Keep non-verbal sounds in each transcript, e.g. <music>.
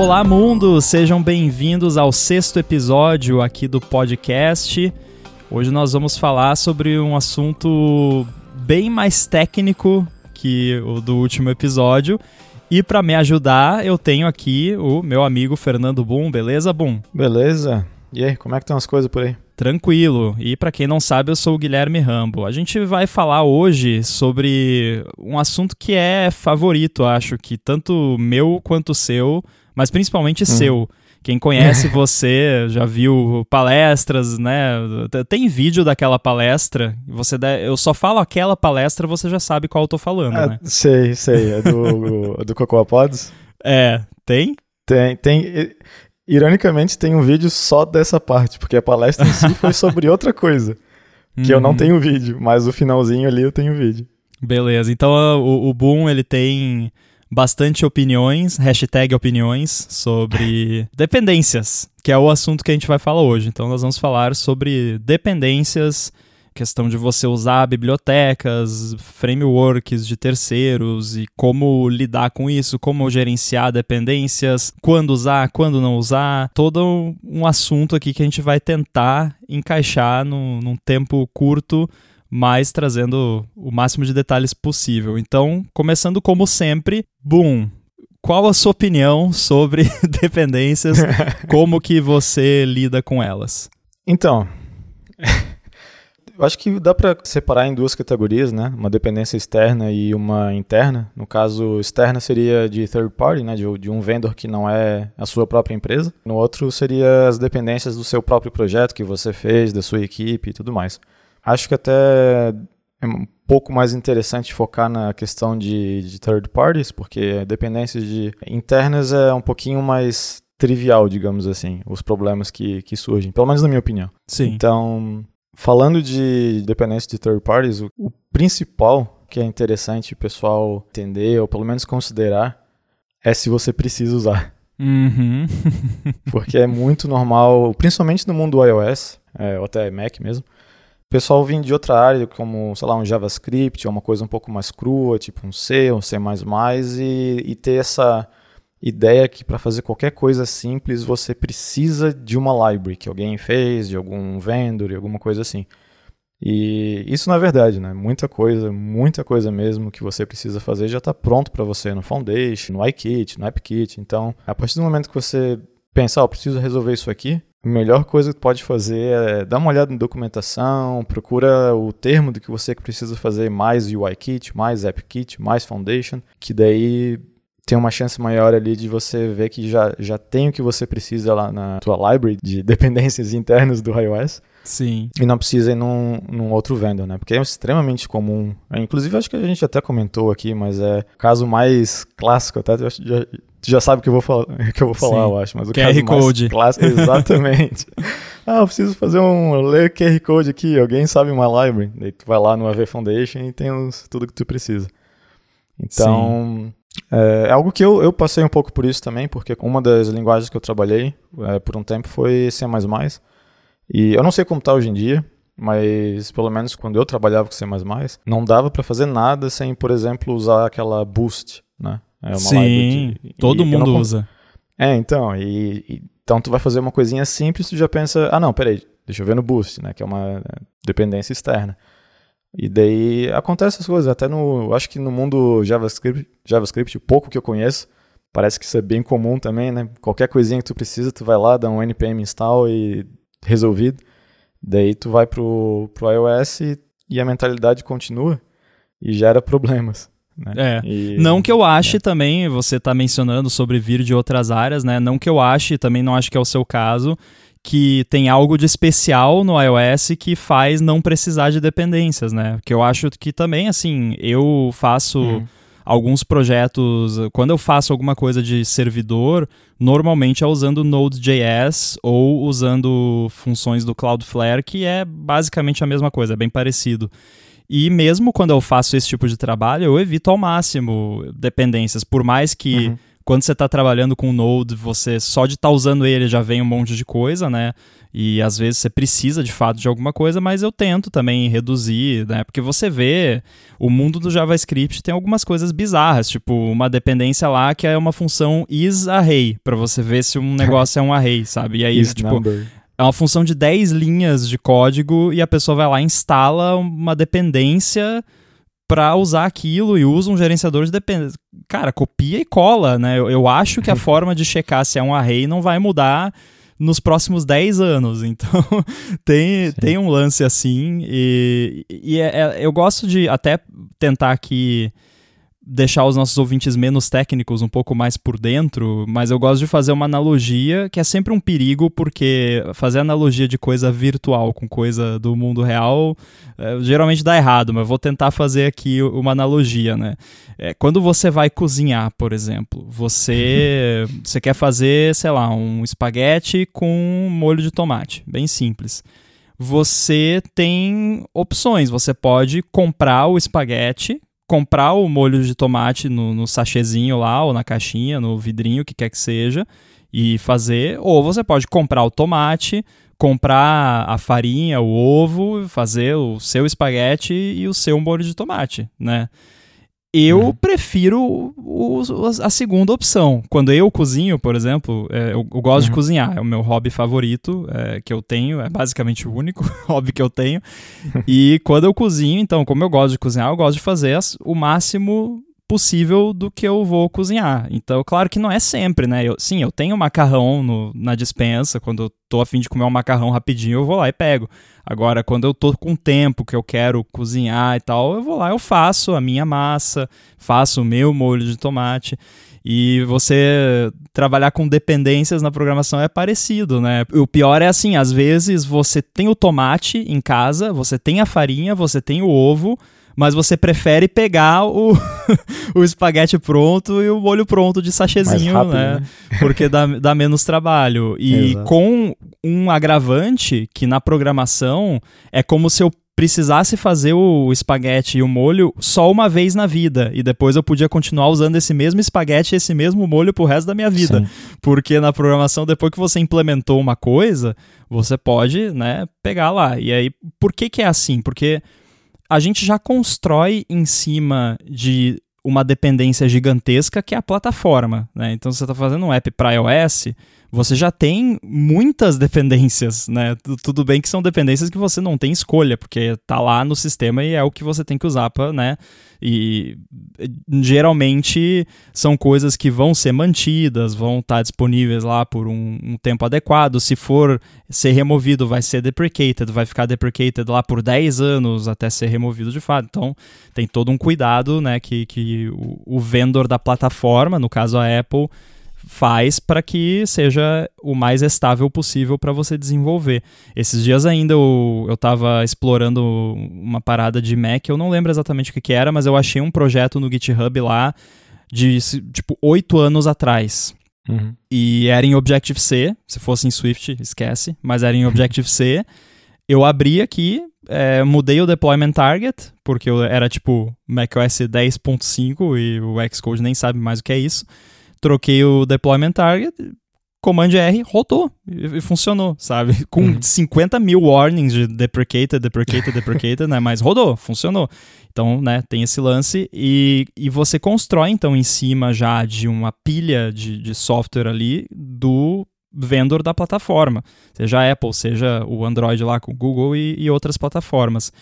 Olá, mundo! Sejam bem-vindos ao sexto episódio aqui do podcast. Hoje nós vamos falar sobre um assunto bem mais técnico que o do último episódio. E para me ajudar, eu tenho aqui o meu amigo Fernando Boom. Beleza, Boom? Beleza. E aí, como é que estão as coisas por aí? Tranquilo. E para quem não sabe, eu sou o Guilherme Rambo. A gente vai falar hoje sobre um assunto que é favorito, acho que tanto meu quanto seu, mas principalmente hum. seu. Quem conhece <laughs> você já viu palestras, né? Tem vídeo daquela palestra. Você deve, eu só falo aquela palestra, você já sabe qual eu tô falando, é, né? Sei, sei. É do, <laughs> do Cocoa Pods? É, tem? Tem, tem. Ironicamente, tem um vídeo só dessa parte, porque a palestra em si <laughs> foi sobre outra coisa. Que eu não uhum. tenho vídeo, mas o finalzinho ali eu tenho vídeo. Beleza, então o, o Boom ele tem bastante opiniões, hashtag opiniões, sobre <laughs> dependências, que é o assunto que a gente vai falar hoje. Então nós vamos falar sobre dependências, questão de você usar bibliotecas, frameworks de terceiros e como lidar com isso, como gerenciar dependências, quando usar, quando não usar, todo um assunto aqui que a gente vai tentar encaixar no, num tempo curto mas trazendo o máximo de detalhes possível. Então, começando como sempre, boom. Qual a sua opinião sobre <laughs> dependências? <laughs> como que você lida com elas? Então, eu acho que dá para separar em duas categorias, né? Uma dependência externa e uma interna. No caso, externa seria de third party, né? De, de, um vendor que não é a sua própria empresa. No outro seria as dependências do seu próprio projeto que você fez, da sua equipe e tudo mais. Acho que até é um pouco mais interessante focar na questão de, de third parties, porque dependências de internas é um pouquinho mais trivial, digamos assim, os problemas que, que surgem, pelo menos na minha opinião. Sim. Então, falando de dependência de third parties, o, o principal que é interessante o pessoal entender, ou pelo menos considerar, é se você precisa usar. Uhum. <laughs> Porque é muito normal, principalmente no mundo do iOS, é, ou até Mac mesmo, pessoal vem de outra área, como, sei lá, um JavaScript, uma coisa um pouco mais crua, tipo um C, um C++, e, e ter essa ideia que para fazer qualquer coisa simples você precisa de uma library que alguém fez, de algum vendor, alguma coisa assim. E isso não é verdade, né? Muita coisa, muita coisa mesmo que você precisa fazer já está pronto para você no Foundation, no iKit, no AppKit. Então, a partir do momento que você pensar, oh, preciso resolver isso aqui, a melhor coisa que pode fazer é dar uma olhada na documentação, procura o termo do que você precisa fazer, mais UIKit, mais AppKit, mais Foundation, que daí tem uma chance maior ali de você ver que já, já tem o que você precisa lá na tua library de <laughs> dependências internas do iOS. Sim. E não precisa ir num, num outro vendor, né? Porque é extremamente comum. Inclusive, acho que a gente até comentou aqui, mas é o caso mais clássico, até já, Tu já sabe o que eu vou falar, <laughs> que eu vou falar, eu acho. Mas o QR Code. clássico, exatamente. <laughs> ah, eu preciso fazer um ler QR Code aqui. Alguém sabe uma library? Daí tu vai lá no AV Foundation e tem os, tudo que tu precisa. Então, é, é, algo que eu, eu passei um pouco por isso também, porque uma das linguagens que eu trabalhei é, por um tempo foi C++. E eu não sei como está hoje em dia, mas pelo menos quando eu trabalhava com C++, não dava para fazer nada sem, por exemplo, usar aquela Boost, né? É Sim, de, todo mundo não... usa. É, então, e, e, então tu vai fazer uma coisinha simples, tu já pensa, ah não, peraí, deixa eu ver no Boost, né, que é uma dependência externa. E daí acontece as coisas, até no, acho que no mundo JavaScript, JavaScript, pouco que eu conheço, parece que isso é bem comum também, né? Qualquer coisinha que tu precisa, tu vai lá, dá um npm install e resolvido. Daí tu vai pro, pro iOS e, e a mentalidade continua e gera <laughs> problemas. Né? É. E... Não que eu ache é. também, você está mencionando sobre vir de outras áreas, né? Não que eu ache, também não acho que é o seu caso, que tem algo de especial no iOS que faz não precisar de dependências, né? Que eu acho que também, assim, eu faço. Hum. Alguns projetos, quando eu faço alguma coisa de servidor, normalmente é usando Node.js ou usando funções do Cloudflare, que é basicamente a mesma coisa, é bem parecido. E mesmo quando eu faço esse tipo de trabalho, eu evito ao máximo dependências, por mais que. Uhum quando você está trabalhando com o Node, você só de estar tá usando ele já vem um monte de coisa, né? E às vezes você precisa de fato de alguma coisa, mas eu tento também reduzir, né? Porque você vê o mundo do JavaScript tem algumas coisas bizarras, tipo uma dependência lá que é uma função isArray, para você ver se um <laughs> negócio é um array, sabe? E aí, tipo, number. É uma função de 10 linhas de código e a pessoa vai lá e instala uma dependência para usar aquilo e usa um gerenciador de dependência. Cara, copia e cola, né? Eu, eu acho que a <laughs> forma de checar se é um array não vai mudar nos próximos 10 anos. <laughs> Então, tem, tem um lance assim. E, e é, é, eu gosto de até tentar aqui deixar os nossos ouvintes menos técnicos um pouco mais por dentro, mas eu gosto de fazer uma analogia que é sempre um perigo, porque fazer analogia de coisa virtual com coisa do mundo real é, geralmente dá errado, mas vou tentar fazer aqui uma analogia, né? É, quando você vai cozinhar, por exemplo, você, <laughs> você quer fazer, sei lá, um espaguete com molho de tomate, bem simples você tem opções. Você pode comprar o espaguete comprar o molho de tomate no, no sachêzinho lá, ou na caixinha, no vidrinho, o que quer que seja, e fazer. Ou você pode comprar o tomate, comprar a farinha, o ovo, fazer o seu espaguete e o seu molho de tomate, né? Eu uhum. prefiro o, a segunda opção. Quando eu cozinho, por exemplo, é, eu, eu, gosto uhum. de cozinhar, é o meu hobby favorito é, que eu tenho, é basicamente o único <laughs> hobby que eu tenho. e quando eu cozinho, então, como eu gosto de cozinhar, eu gosto de fazer as, o máximo possível do que eu vou cozinhar. Então, claro que não é sempre, né? Eu, sim, eu tenho macarrão no, na dispensa, quando eu tô afim de comer um macarrão rapidinho, eu vou lá e pego. Agora, quando eu tô com tempo que eu quero cozinhar e tal, eu vou lá, eu faço a minha massa, faço o meu molho de tomate. E você trabalhar com dependências na programação é parecido, né? O pior é assim, às vezes você tem o tomate em casa, você tem a farinha, você tem o ovo, mas você prefere pegar o, <laughs> o espaguete pronto e o molho pronto de sachêzinho, rápido, né? né? <laughs> Porque dá, dá menos trabalho. E com um agravante que na programação é como se eu precisasse fazer o espaguete e o molho só uma vez na vida e depois eu podia continuar usando esse mesmo espaguete e esse mesmo molho pro resto da minha vida. Sim. Porque na programação, depois que você implementou uma coisa, você pode, né, pegar lá. E aí, por que que é assim? Porque a gente já constrói em cima de uma dependência gigantesca que é a plataforma. Né? Então, você está fazendo um app para iOS, você já tem muitas dependências, né? Tudo bem que são dependências que você não tem escolha, porque tá lá no sistema e é o que você tem que usar para, né? E geralmente são coisas que vão ser mantidas, vão estar tá disponíveis lá por um, um, tempo adequado. Se for ser removido, vai ser deprecated, vai ficar deprecated lá por 10 anos até ser removido de fato. Então tem todo um cuidado, né? Que, que o, o vendor da plataforma, no caso a Apple, faz para que seja o mais estável possível para você desenvolver. Esses dias ainda eu, estava explorando uma parada de Mac, eu não lembro exatamente o que, que era, mas eu achei um projeto no GitHub lá de tipo oito anos atrás. Uhum. E era em Objective-C, se fosse em Swift, esquece, mas era em Objective-C. <laughs> Eu abri aqui, é, mudei o deployment target, porque eu era tipo macOS 10.5 e o Xcode nem sabe mais o que é isso troquei o deployment target, Command R rodou e, funcionou, sabe? <laughs> Com uhum. 50 mil warnings de deprecated, deprecated, deprecated, né? Mas rodou, funcionou. Então, né, tem esse lance e, e você constrói, então, em cima já de uma pilha de, de software ali do vendor da plataforma, seja a Apple, seja o Android lá com o Google e, e outras plataformas.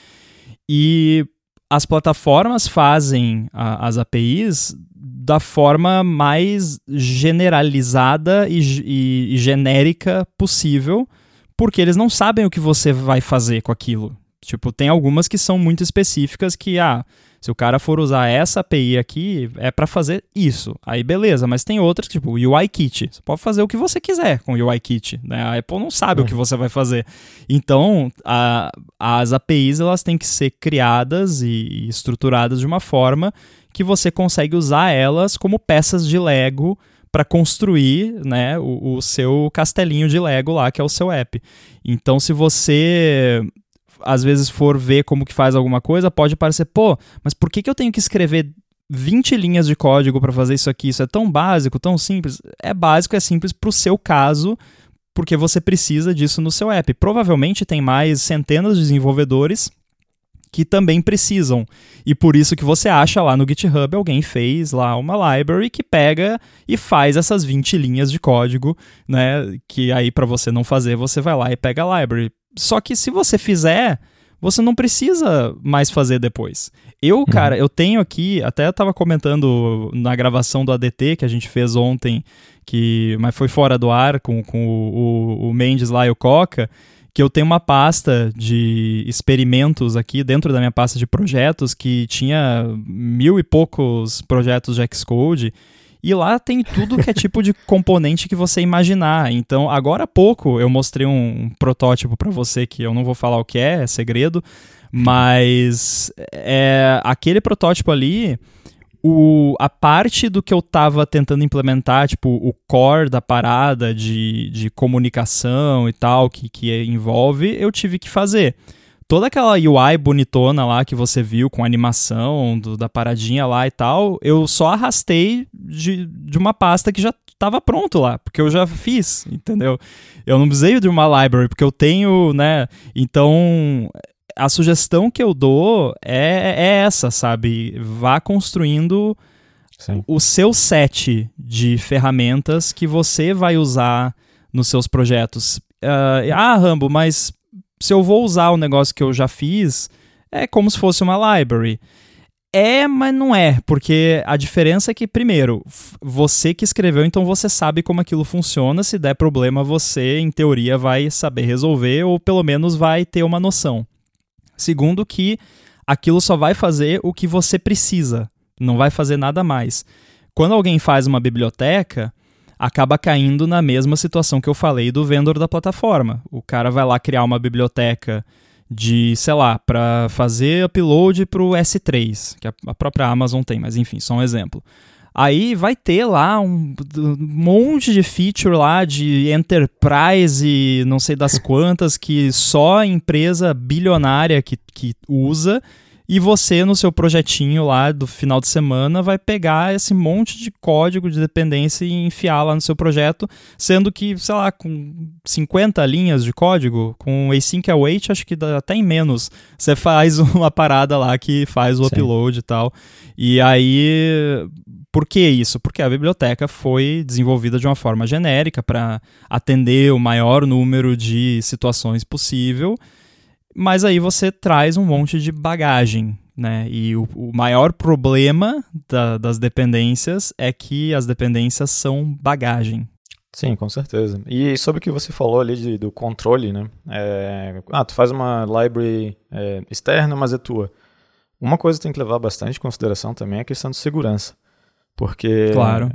E as plataformas fazem a, as APIs da forma mais generalizada e, e, e, genérica possível, porque eles não sabem o que você vai fazer com aquilo. Tipo, tem algumas que são muito específicas que, ah, se o cara for usar essa API aqui, é para fazer isso. Aí beleza, mas tem outras, tipo o UIKit. Você pode fazer o que você quiser com o UIKit. Né? A Apple não sabe o que você vai fazer. Então, a, as APIs elas têm que ser criadas e estruturadas de uma forma que você consegue usar elas como peças de Lego para construir né, o, o, seu castelinho de Lego lá, que é o seu app. Então, se você às vezes for ver como que faz alguma coisa, pode parecer, pô, mas por que, que eu tenho que escrever 20 linhas de código para fazer isso aqui, isso é tão básico, tão simples. É básico, é simples para o seu caso, porque você precisa disso no seu app. Provavelmente tem mais centenas de desenvolvedores que também precisam. E por isso que você acha lá no GitHub alguém fez lá uma library que pega e faz essas 20 linhas de código, né, que aí para você não fazer, você vai lá e pega a library. Só que se você fizer, você não precisa mais fazer depois. Eu, uhum. cara, eu tenho aqui, até eu tava comentando na gravação do ADT que a gente fez ontem, que mas foi fora do ar com, com o, o, o Mendes lá e o Coca, que eu tenho uma pasta de experimentos aqui dentro da minha pasta de projetos que tinha mil e poucos projetos de Xcode e lá tem tudo que é tipo de componente que você imaginar. Então, agora há pouco eu mostrei um, protótipo para você que eu não vou falar o que é, é segredo, mas é aquele protótipo ali, o, a parte do que eu estava tentando implementar, tipo, o core da parada de, de comunicação e tal, que, que envolve, eu tive que fazer toda aquela UI bonitona lá que você viu com animação do, da paradinha lá e tal, eu só arrastei de, de uma pasta que já estava pronto lá, porque eu já fiz, entendeu? Eu não precisei de uma library, porque eu tenho, né? Então, a sugestão que eu dou é, é essa, sabe? Vá construindo Sim. o seu set de ferramentas que você vai usar nos seus projetos. Uh, ah, Rambo, mas se eu vou usar o negócio que eu já fiz, é como se fosse uma library. É, mas não é, porque a diferença é que, primeiro, você que escreveu, então você sabe como aquilo funciona. Se der problema, você, em teoria, vai saber resolver, ou pelo menos vai ter uma noção. Segundo, que aquilo só vai fazer o que você precisa, não vai fazer nada mais. Quando alguém faz uma biblioteca, acaba caindo na mesma situação que eu falei do vendedor da plataforma. O cara vai lá criar uma biblioteca de, sei lá, para fazer upload para o S3, que a própria Amazon tem, mas enfim, só um exemplo. Aí vai ter lá um, monte de feature lá de enterprise não sei das quantas que só empresa bilionária que, que usa e você, no seu projetinho lá do final de semana, vai pegar esse monte de código de dependência e enfiar lá no seu projeto, sendo que, sei lá, com 50 linhas de código, com async await, acho que dá até em menos, você faz <laughs> uma parada lá que faz o Sim. upload e tal. E aí, por que isso? Porque a biblioteca foi desenvolvida de uma forma genérica para atender o maior número de situações possível mas aí você traz um monte de bagagem, né? E o, o maior problema da, das dependências é que as dependências são bagagem. Sim, com certeza. E sobre o que você falou ali de, do controle, né? É, ah, tu faz uma library é, externa, mas é tua. Uma coisa que tem que levar bastante em consideração também é a questão de segurança. Porque. Claro.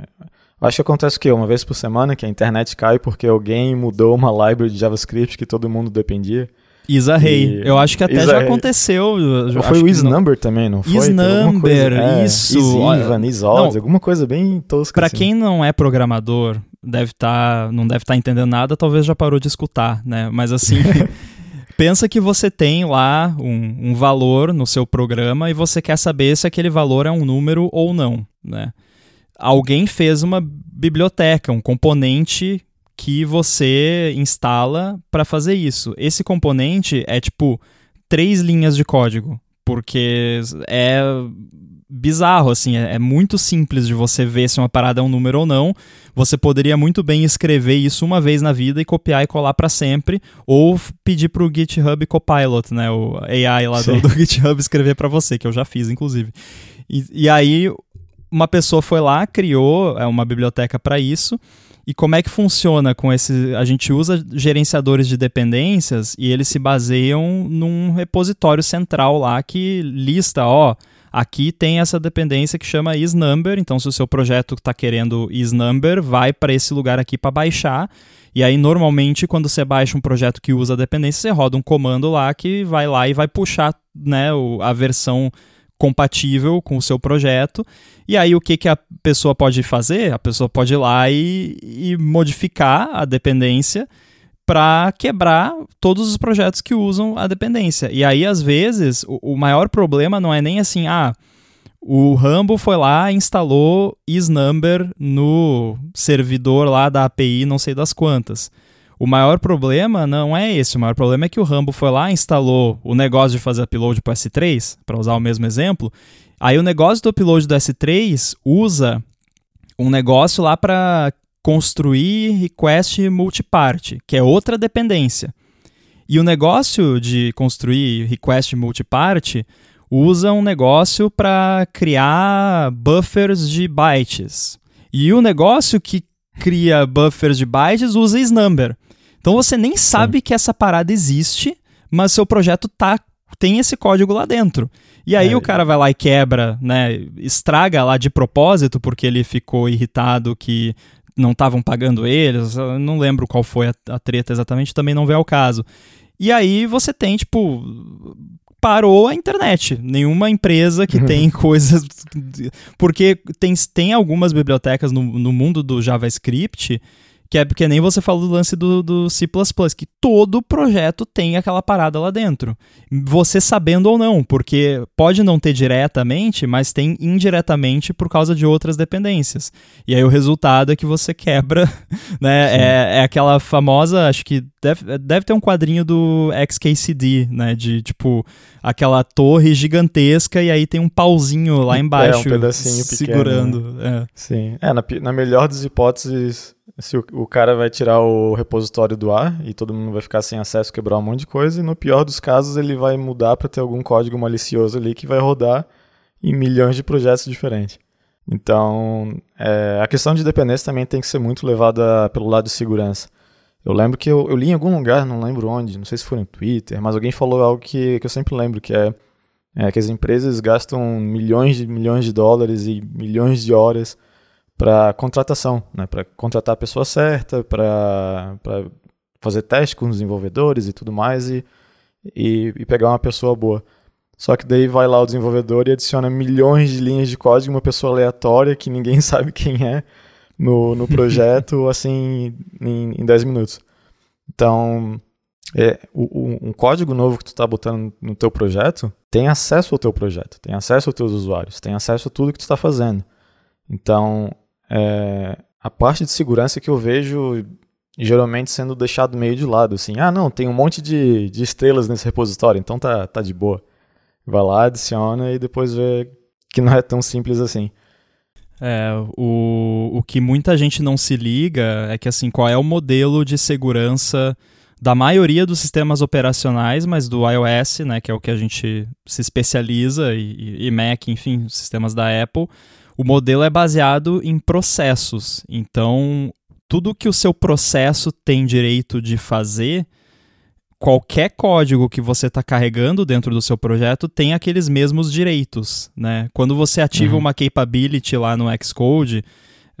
Acho que acontece o quê? Uma vez por semana que a internet cai porque alguém mudou uma library de JavaScript que todo mundo dependia. Isa Rei. Eu acho que até Isa já aconteceu. Já foi o Isnumber também, não foi? Isnumber, é, isso. Isivan, Isods, alguma coisa bem tosca. Pra assim. quem não é programador, deve tá, não deve estar tá entendendo nada, talvez já parou de escutar, né? Mas assim, <laughs> pensa que você tem lá um, um valor no seu programa e você quer saber se aquele valor é um número ou não, né? Alguém fez uma biblioteca, um componente que você instala para fazer isso. Esse componente é tipo três linhas de código, porque é bizarro, assim, é, é, muito simples de você ver se uma parada é um número ou não. Você poderia muito bem escrever isso uma vez na vida e copiar e colar para sempre, ou pedir pro GitHub Copilot, né, o AI lá do, do, GitHub escrever para você, que eu já fiz, inclusive. E, e aí uma pessoa foi lá, criou é, uma biblioteca para isso, e como é que funciona com esse. A gente usa gerenciadores de dependências e eles se baseiam num repositório central lá que lista, ó. Aqui tem essa dependência que chama isNumber, então se o seu projeto está querendo isNumber, vai para esse lugar aqui para baixar. E aí, normalmente, quando você baixa um projeto que usa a dependência, você roda um comando lá que vai lá e vai puxar né, a versão compatível com o seu projeto. E aí o que, que a pessoa pode fazer? A pessoa pode ir lá e, e modificar a dependência para quebrar todos os projetos que usam a dependência. E aí, às vezes, o, o, maior problema não é nem assim, ah, O Rambo foi lá, instalou isNumber no servidor lá da API, não sei das quantas. O maior problema não é esse, o maior problema é que o Rambo foi lá, instalou o negócio de fazer upload para o S3, para usar o mesmo exemplo. Aí o negócio do upload do S3 usa um negócio lá para construir request multipart, que é outra dependência. E o negócio de construir request multipart usa um negócio para criar buffers de bytes. E o negócio que cria buffers de bytes usa isNumber. Então você nem sabe Sim. que essa parada existe, mas seu projeto tá tem esse código lá dentro. E aí é. o cara vai lá e quebra, né, estraga lá de propósito porque ele ficou irritado que não estavam pagando eles, não lembro qual foi a, a treta exatamente, também não vê ao caso. E aí você tem, tipo, parou a internet. Nenhuma empresa que <laughs> tem coisas. Porque tem, tem algumas bibliotecas no, no mundo do JavaScript que é porque nem você falou do lance do, do C, que todo projeto tem aquela parada lá dentro. Você sabendo ou não, porque pode não ter diretamente, mas tem indiretamente por causa de outras dependências. E aí o resultado é que você quebra, <laughs> né? É, é, aquela famosa, acho que deve, deve ter um quadrinho do XKCD, né? De tipo, aquela torre gigantesca e aí tem um pauzinho lá embaixo. É, um pedacinho segurando. Pequeno, né? é. Sim. É, na, na melhor das hipóteses se o, o, cara vai tirar o repositório do ar e todo mundo vai ficar sem acesso, quebrar um monte de coisa, e no pior dos casos ele vai mudar para ter algum código malicioso ali que vai rodar em milhões de projetos diferentes. Então, é, a questão de dependência também tem que ser muito levada pelo lado de segurança. Eu lembro que eu, eu, li em algum lugar, não lembro onde, não sei se foi no Twitter, mas alguém falou algo que, que eu sempre lembro, que é, é que as empresas gastam milhões de milhões de dólares e milhões de horas para contratação, né? para contratar a pessoa certa, para fazer teste com os desenvolvedores e tudo mais e, e, e, pegar uma pessoa boa. Só que daí vai lá o desenvolvedor e adiciona milhões de linhas de código, uma pessoa aleatória que ninguém <laughs> sabe quem é no, no projeto, <laughs> assim, em, em 10 minutos. Então, é, o, um código novo que tu está botando no teu projeto tem acesso ao teu projeto, tem acesso aos teus usuários, tem acesso a tudo que tu está fazendo. Então, é, a parte de segurança que eu vejo geralmente sendo deixado meio de lado, assim, ah, não, tem um monte de, de estrelas nesse repositório, então tá, tá de boa. Vai lá, adiciona e depois vê que não é tão simples assim. É, o, o que muita gente não se liga é que, assim, qual é o modelo de segurança da maioria dos sistemas operacionais, mas do iOS, né, que é o que a gente se especializa, e, e Mac, enfim, sistemas da Apple, o modelo é baseado em processos. Então, tudo que o seu processo tem direito de fazer, qualquer código que você está carregando dentro do seu projeto tem aqueles mesmos direitos. Né? Quando você ativa uhum. uma capability lá no Xcode,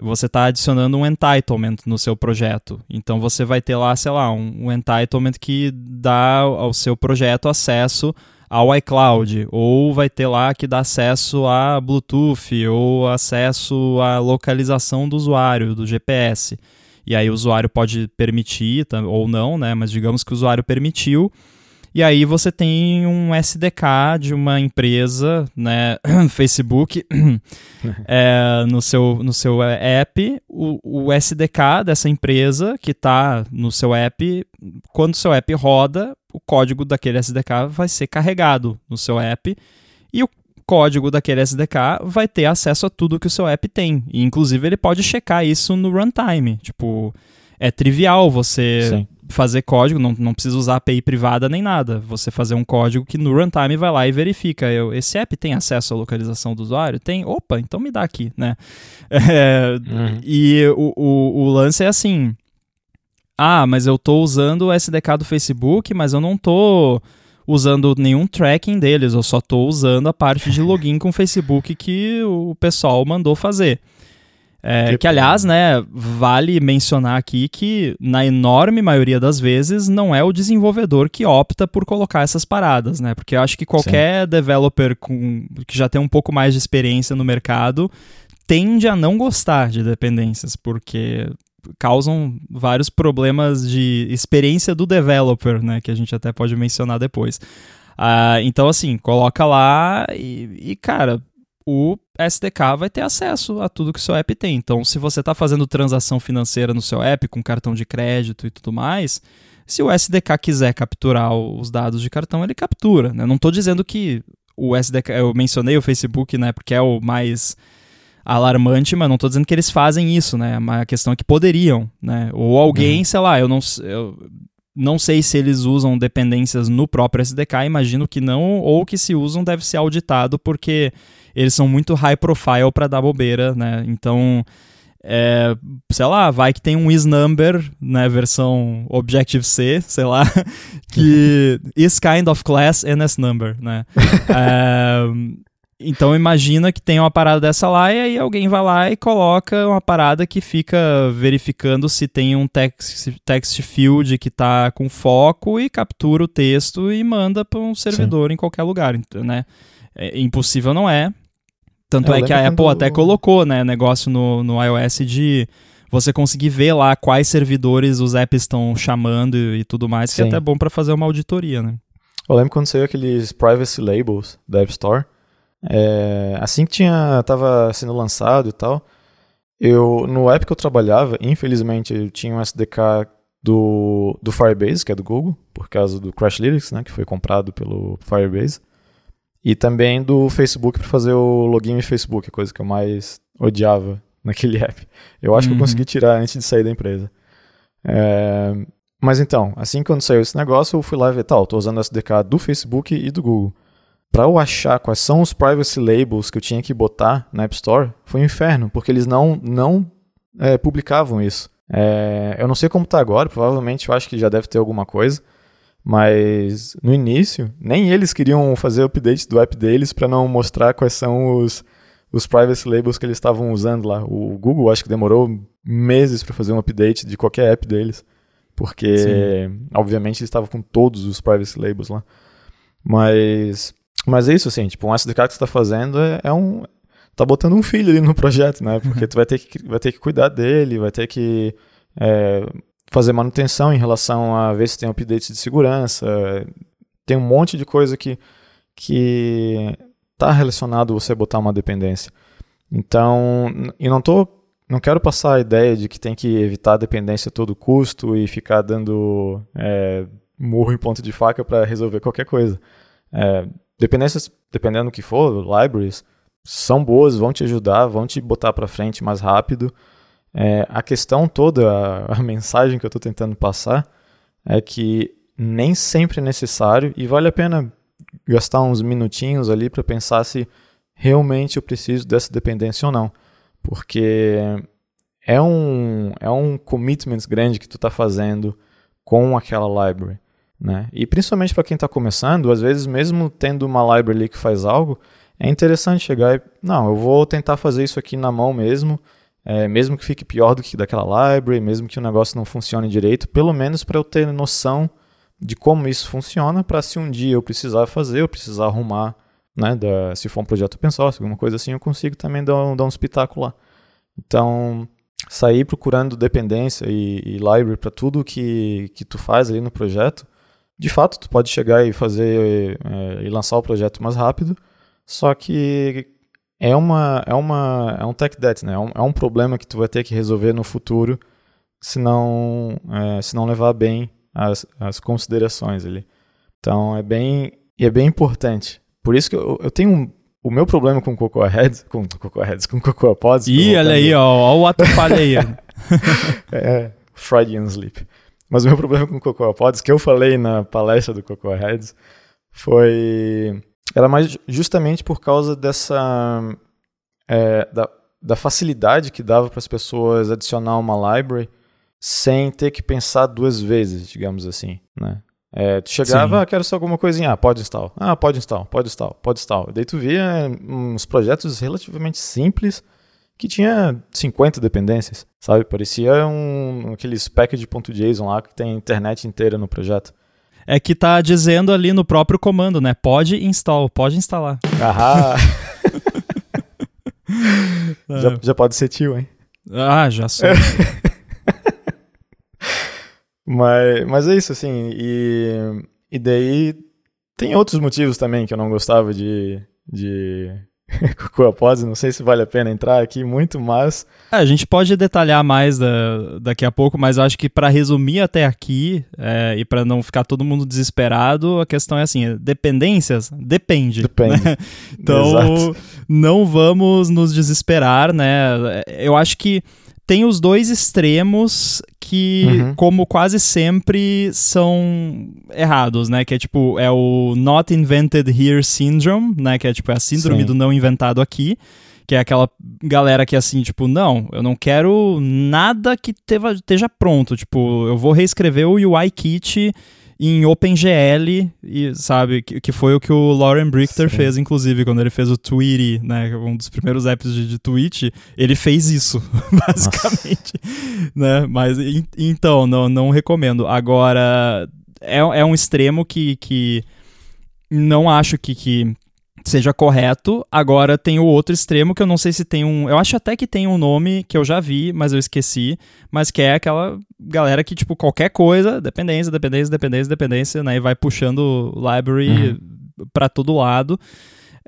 você está adicionando um entitlement no seu projeto. Então você vai ter lá, sei lá, um, um entitlement que dá ao seu projeto acesso ao iCloud, ou vai ter lá que dá acesso a Bluetooth, ou acesso à localização do usuário, do GPS. E aí o usuário pode permitir, ou não, né? Mas digamos que o usuário permitiu. E aí você tem um SDK de uma empresa, né, <clears throat> Facebook, <clears throat> é, no, seu, no seu app. O, o SDK dessa empresa que está no seu app, quando o seu app roda, o código daquele SDK vai ser carregado no seu app código daquele SDK vai ter acesso a tudo que o seu app tem. E, inclusive, ele pode checar isso no runtime. Tipo, é trivial você Sim. fazer código, não, não precisa usar API privada nem nada. Você fazer um código que no runtime vai lá e verifica. Eu, esse app tem acesso à localização do usuário? Tem? Opa, então me dá aqui, né? <laughs> É, uhum. E o, o, o lance é assim ah, mas eu tô usando o SDK do Facebook, mas eu não tô usando nenhum tracking deles, eu só tô usando a parte de <laughs> login com o Facebook que o pessoal mandou fazer. É, que, que, aliás, né, vale mencionar aqui que, na enorme maioria das vezes, não é o desenvolvedor que opta por colocar essas paradas, né? Porque eu acho que qualquer Sim. developer com, que já tem um pouco mais de experiência no mercado tende a não gostar de dependências, porque causam vários problemas de experiência do developer, né? Que a gente até pode mencionar depois. Uh, então, assim, coloca lá e, e, cara, o SDK vai ter acesso a tudo que o seu app tem. Então, se você está fazendo transação financeira no seu app com cartão de crédito e tudo mais, se o SDK quiser capturar os dados de cartão, ele captura. Né? Não estou dizendo que o SDK, eu mencionei o Facebook, né, porque é o mais alarmante, mas não estou dizendo que eles fazem isso, né? A questão é que poderiam, né? Ou alguém, uhum. sei lá, eu não, eu não sei se eles usam dependências no próprio SDK, imagino que não, ou que se usam deve ser auditado porque eles são muito high profile para dar bobeira, né? Então, é, sei lá, vai que tem um isNumber, né, versão Objective-C, sei lá, <laughs> que <laughs> is kind of class NS number, né? <laughs> é, então imagina que tem uma parada dessa lá e aí alguém vai lá e coloca uma parada que fica verificando se tem um text, text field que está com foco e captura o texto e manda para um servidor Sim. em qualquer lugar, né? É, impossível não é, tanto é, é que a Apple até colocou, né, negócio no, no iOS de você conseguir ver lá quais servidores os apps estão chamando e, e tudo mais, Sim. que é até bom para fazer uma auditoria, né? Eu lembro quando saiu aqueles privacy labels da App Store, é, assim que tinha tava sendo lançado e tal, eu no app que eu trabalhava, infelizmente, eu tinha um SDK do, do Firebase, que é do Google, por causa do Crashlytics, né, que foi comprado pelo Firebase. E também do Facebook para fazer o login no Facebook, coisa que eu mais odiava <laughs> naquele app. Eu acho uhum. que eu uhum. consegui tirar antes de sair da empresa. É... Mas então, assim quando saiu esse negócio, eu fui lá ver, tal, estou usando o SDK do Facebook e do Google. Para eu achar quais são os privacy labels que eu tinha que botar na App Store, foi um inferno, porque eles não, não é, publicavam isso. É... eu não sei como está agora, provavelmente eu acho que já deve ter alguma coisa. Mas no início, nem eles queriam fazer update do app deles para não mostrar quais são os, os privacy labels que eles estavam usando lá. O Google acho que demorou meses para fazer um update de qualquer app deles, porque Sim. obviamente eles estavam com todos os privacy labels lá. Mas mas é isso assim, tipo, um SDK que você está fazendo é, é, um tá botando um filho ali no projeto, né? <laughs> Porque tu vai ter que vai ter que cuidar dele, vai ter que é, fazer manutenção em relação a ver se tem updates de segurança. Tem um monte de coisa que que está relacionado você botar uma dependência. Então, e não tô não quero passar a ideia de que tem que evitar a dependência a todo custo e ficar dando é, murro em ponto de faca para resolver qualquer coisa. É, dependências, dependendo do que for, libraries, são boas, vão te ajudar, vão te botar para frente mais rápido. É, a questão toda, a, a mensagem que eu estou tentando passar é que nem sempre é necessário e vale a pena gastar uns minutinhos ali para pensar se realmente eu preciso dessa dependência ou não. Porque é um, é um commitment grande que tu está fazendo com aquela library. Né? E principalmente para quem está começando, às vezes mesmo tendo uma library que faz algo, é interessante chegar e, não, eu vou tentar fazer isso aqui na mão mesmo, é, mesmo que fique pior do que daquela library, mesmo que o negócio não funcione direito, pelo menos para eu ter noção de como isso funciona, para se um dia eu precisar fazer, eu precisar arrumar, né, da, se for um projeto open source, alguma coisa assim, eu consigo também dar, um, dar um espetáculo lá. Então, sair procurando dependência e, e library para tudo que, que tu faz ali no projeto, de fato, tu pode chegar e fazer é, e lançar o projeto mais rápido, só que é uma é uma é um tech debt, né? É um, é um problema que tu vai ter que resolver no futuro se não é, se não levar bem as, as considerações ali. Então é bem e é bem importante. Por isso que eu, eu tenho um, o meu problema com Cocoa Heads, com Cocoa Heads, com Cocoa Pods. Ih, olha aí, ó, ó o ato falha <laughs> aí. é, Freudian Sleep. Mas o meu problema com Cocoa Pods, que eu falei na palestra do Cocoa Heads, foi era mais justamente por causa dessa é, da, da facilidade que dava para as pessoas adicionar uma library sem ter que pensar duas vezes, digamos assim, né? É, tu chegava, ah, quero só alguma coisinha, ah, pode instalar, ah, pode instalar, pode instalar, pode instalar. Daí tu via uns projetos relativamente simples que tinha 50 dependências, sabe? Parecia um, aqueles package.json lá que tem a internet inteira no projeto é que tá dizendo ali no próprio comando, né? Pode install, pode instalar. Ah! <laughs> <laughs> já, já pode ser tio, hein? Ah, já sou. <laughs> mas, mas é isso, assim. E, e daí tem outros motivos também que eu não gostava de, de, <laughs> CocoaPods, não sei se vale a pena entrar aqui muito, mas... É, a gente pode detalhar mais da, daqui a pouco, mas acho que para resumir até aqui é, e para não ficar todo mundo desesperado, a questão é assim, dependências? Depende. Depende. Né? <laughs> Então, Exato. não vamos nos desesperar, né? Eu acho que tem os dois extremos que, uhum. como quase sempre, são errados, né? Que é tipo, é o Not Invented Here Syndrome, né? Que é tipo, é a síndrome Sim. do não inventado aqui. Que é aquela galera que é assim, tipo, não, eu não quero nada que teva, esteja pronto. Tipo, eu vou reescrever o UI Kit em OpenGL, e, sabe? Que, que foi o que o Lauren Brichter Sim. fez, inclusive, quando ele fez o Tweety, né? Um dos primeiros apps de, de tweet, ele fez isso, <laughs> basicamente. né? Mas então, não, não recomendo. Agora, é, é um extremo que, que não acho que, que seja correto. Agora tem o outro extremo que eu não sei se tem um. Eu acho até que tem um nome que eu já vi, mas eu esqueci. Mas que é aquela galera que, tipo, qualquer coisa, dependência, dependência, dependência, dependência, né? E vai puxando library uhum. para todo lado.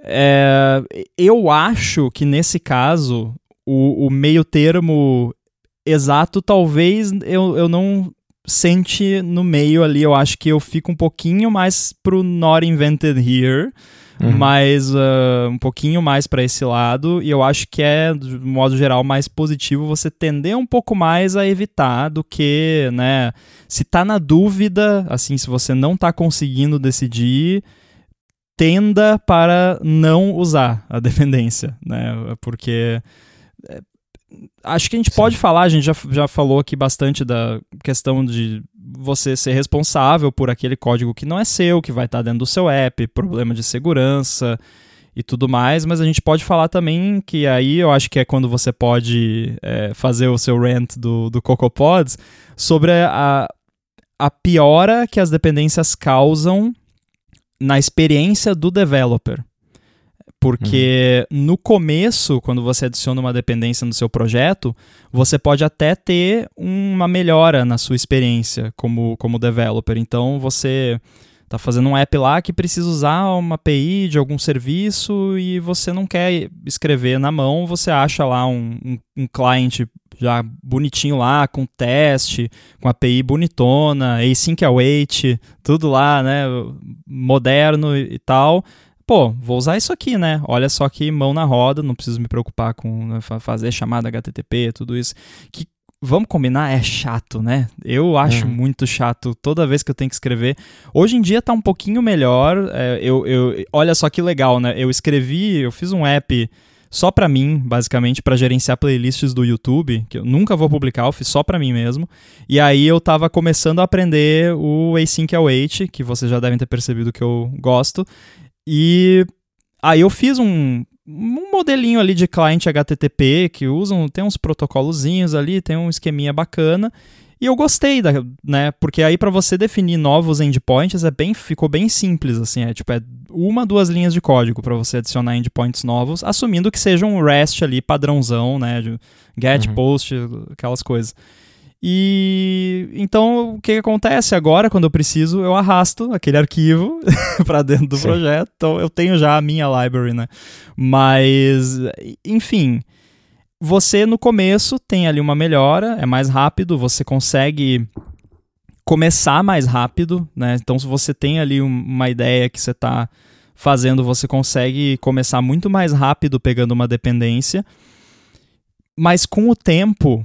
É, eu acho que nesse caso, o, o meio termo exato, talvez eu, eu não sente no meio ali. Eu acho que eu fico um pouquinho mais pro Not Invented Here uhum. mais uh, um pouquinho mais para esse lado e eu acho que é de modo geral mais positivo você tender um pouco mais a evitar do que, né, se tá na dúvida, assim, se você não tá conseguindo decidir, tenda para não usar a <laughs> dependência, né? Porque acho que a gente Sim. pode falar, a gente já, já falou aqui bastante da questão de você ser responsável por aquele código que não é seu, que vai estar dentro do seu app, problema de segurança e tudo mais, mas a gente pode falar também que aí eu acho que é quando você pode é, fazer o seu rant do, do CocoaPods sobre a, a piora que as dependências causam na experiência do developer. Porque uhum. no começo, quando você adiciona uma dependência no seu projeto, você pode até ter uma melhora na sua experiência como, como developer. Então você está fazendo um app lá que precisa usar uma API de algum serviço e você não quer escrever na mão, você acha lá um, um, um client já bonitinho lá, com teste, com API bonitona, async await, tudo lá, né, moderno e tal pô, vou usar isso aqui, né? Olha só que mão na roda, não preciso me preocupar com né, fazer chamada HTTP, tudo isso. Que vamos combinar, é chato, né? Eu acho uhum. muito chato toda vez que eu tenho que escrever. Hoje em dia tá um pouquinho melhor. É, eu, eu, olha só que legal, né? Eu escrevi, eu fiz um app só para mim, basicamente, para gerenciar playlists do YouTube, que eu nunca vou publicar, eu fiz só para mim mesmo. E aí eu tava começando a aprender o Async Await, que vocês já devem ter percebido que eu gosto. E aí eu fiz um, um modelinho ali de cliente HTTP que usam, tem uns protocolozinhos ali, tem um esqueminha bacana. E eu gostei, da, né? Porque aí para você definir novos endpoints é bem, ficou bem simples assim, é tipo é uma, duas linhas de código para você adicionar endpoints novos, assumindo que seja um REST ali padrãozão, né, de get, uhum. post, aquelas coisas. E então o que, que, acontece agora quando eu preciso, eu arrasto aquele arquivo <laughs> para dentro do Sim. projeto. Então eu tenho já a minha library, né? Mas enfim, você no começo tem ali uma melhora, é mais rápido, você consegue começar mais rápido, né? Então se você tem ali uma ideia que você está fazendo, você consegue começar muito mais rápido pegando uma dependência. Mas com o tempo,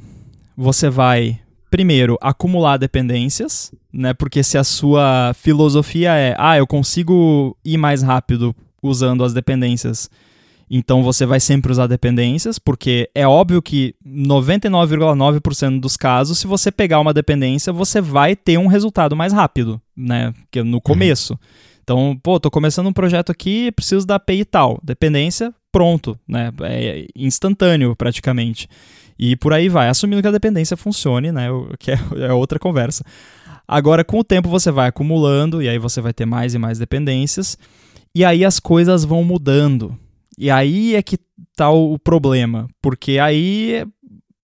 você vai primeiro acumular dependências, né? Porque se a sua filosofia é, ah, eu consigo ir mais rápido usando as dependências, então você vai sempre usar dependências, porque é óbvio que 99,9% dos casos, se você pegar uma dependência, você vai ter um resultado mais rápido, né? Que no começo. Uhum. Então, pô, tô começando um projeto aqui, preciso da API tal. Dependência, pronto, né? É instantâneo praticamente. E por aí vai, assumindo que a dependência funcione, né? Que é, <laughs> é outra conversa. Agora, com o tempo, você vai acumulando, e aí você vai ter mais e mais dependências, e aí as coisas vão mudando. E aí é que tá o problema, porque aí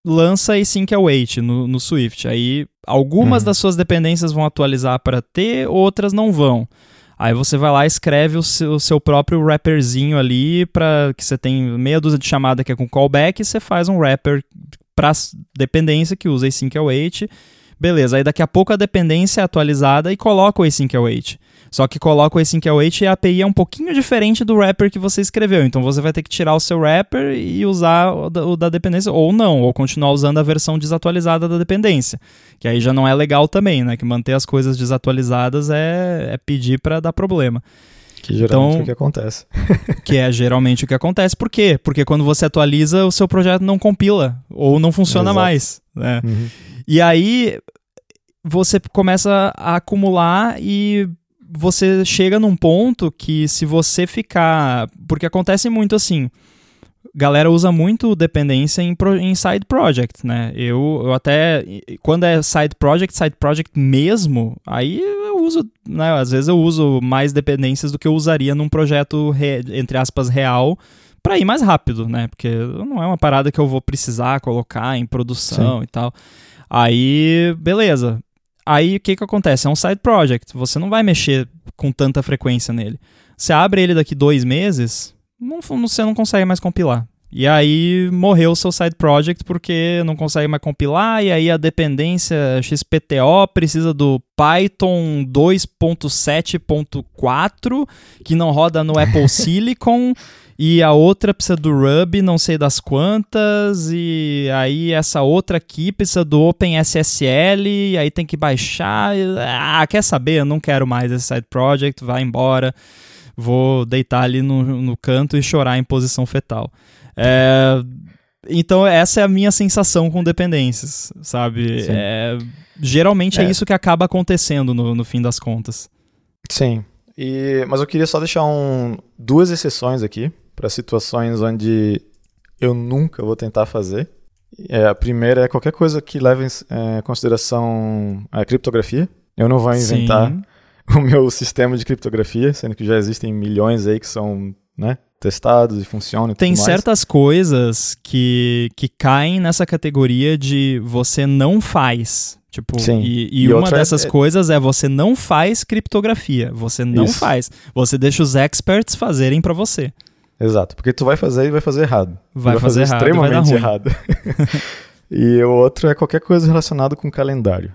lança async await no, no Swift. Aí algumas uhum. das suas dependências vão atualizar para ter, outras não vão. Aí você vai lá e escreve o seu, o seu próprio wrapperzinho ali para que você tem meia dúzia de chamada que é com callback e você faz um wrapper para dependência que usa async await. Beleza, aí daqui a pouco a dependência é atualizada e coloca o async await. Só que coloca o async await e a API é um pouquinho diferente do wrapper que você escreveu. Então você vai ter que tirar o seu wrapper e usar o da, o da dependência, ou não, ou continuar usando a versão desatualizada da dependência. Que aí já não é legal também, né? Que manter as coisas desatualizadas é, é pedir para dar problema. Que geralmente então, é o que acontece. <laughs> que é geralmente o que acontece. Por quê? Porque quando você atualiza, o seu projeto não compila ou não funciona Exato. mais. Né? Uhum. E aí você começa a acumular e você chega num ponto que se você ficar. Porque acontece muito assim. Galera usa muito dependência em, pro, em side project, né? Eu, eu até. Quando é side project, side project mesmo, aí eu uso. Né? Às vezes eu uso mais dependências do que eu usaria num projeto, re, entre aspas, real para ir mais rápido, né? Porque não é uma parada que eu vou precisar colocar em produção Sim. e tal. Aí, beleza. Aí o que, que acontece? É um side project. Você não vai mexer com tanta frequência nele. Você abre ele daqui dois meses, não, você não consegue mais compilar. E aí morreu o seu side project porque não consegue mais compilar, e aí a dependência XPTO precisa do Python 2.7.4, que não roda no Apple <laughs> Silicon. E a outra precisa do Ruby, não sei das quantas, e aí essa outra aqui precisa do OpenSSL, e aí tem que baixar. Ah, quer saber? Eu não quero mais esse side project, vai embora. Vou deitar ali no, no canto e chorar em posição fetal. É, então, essa é a minha sensação com dependências, sabe? É, geralmente é. é. isso que acaba acontecendo no, no fim das contas. Sim. E, mas eu queria só deixar um, duas exceções aqui para situações onde eu nunca vou tentar fazer. É, a primeira é qualquer coisa que leve em é, consideração a criptografia. Eu não vou inventar Sim. <laughs> o meu sistema de criptografia, sendo que já existem milhões aí que são né, testados e funcionam. E Tem certas coisas que, que caem nessa categoria de você não faz. Tipo, Sim. e, e, e uma dessas é... coisas é você não faz criptografia. Você não Isso. faz. Você deixa os experts fazerem para você. Exato, porque tu vai fazer e vai fazer errado. Vai, vai fazer, fazer errado, extremamente errado. <laughs> e o outro é qualquer coisa relacionada com calendário.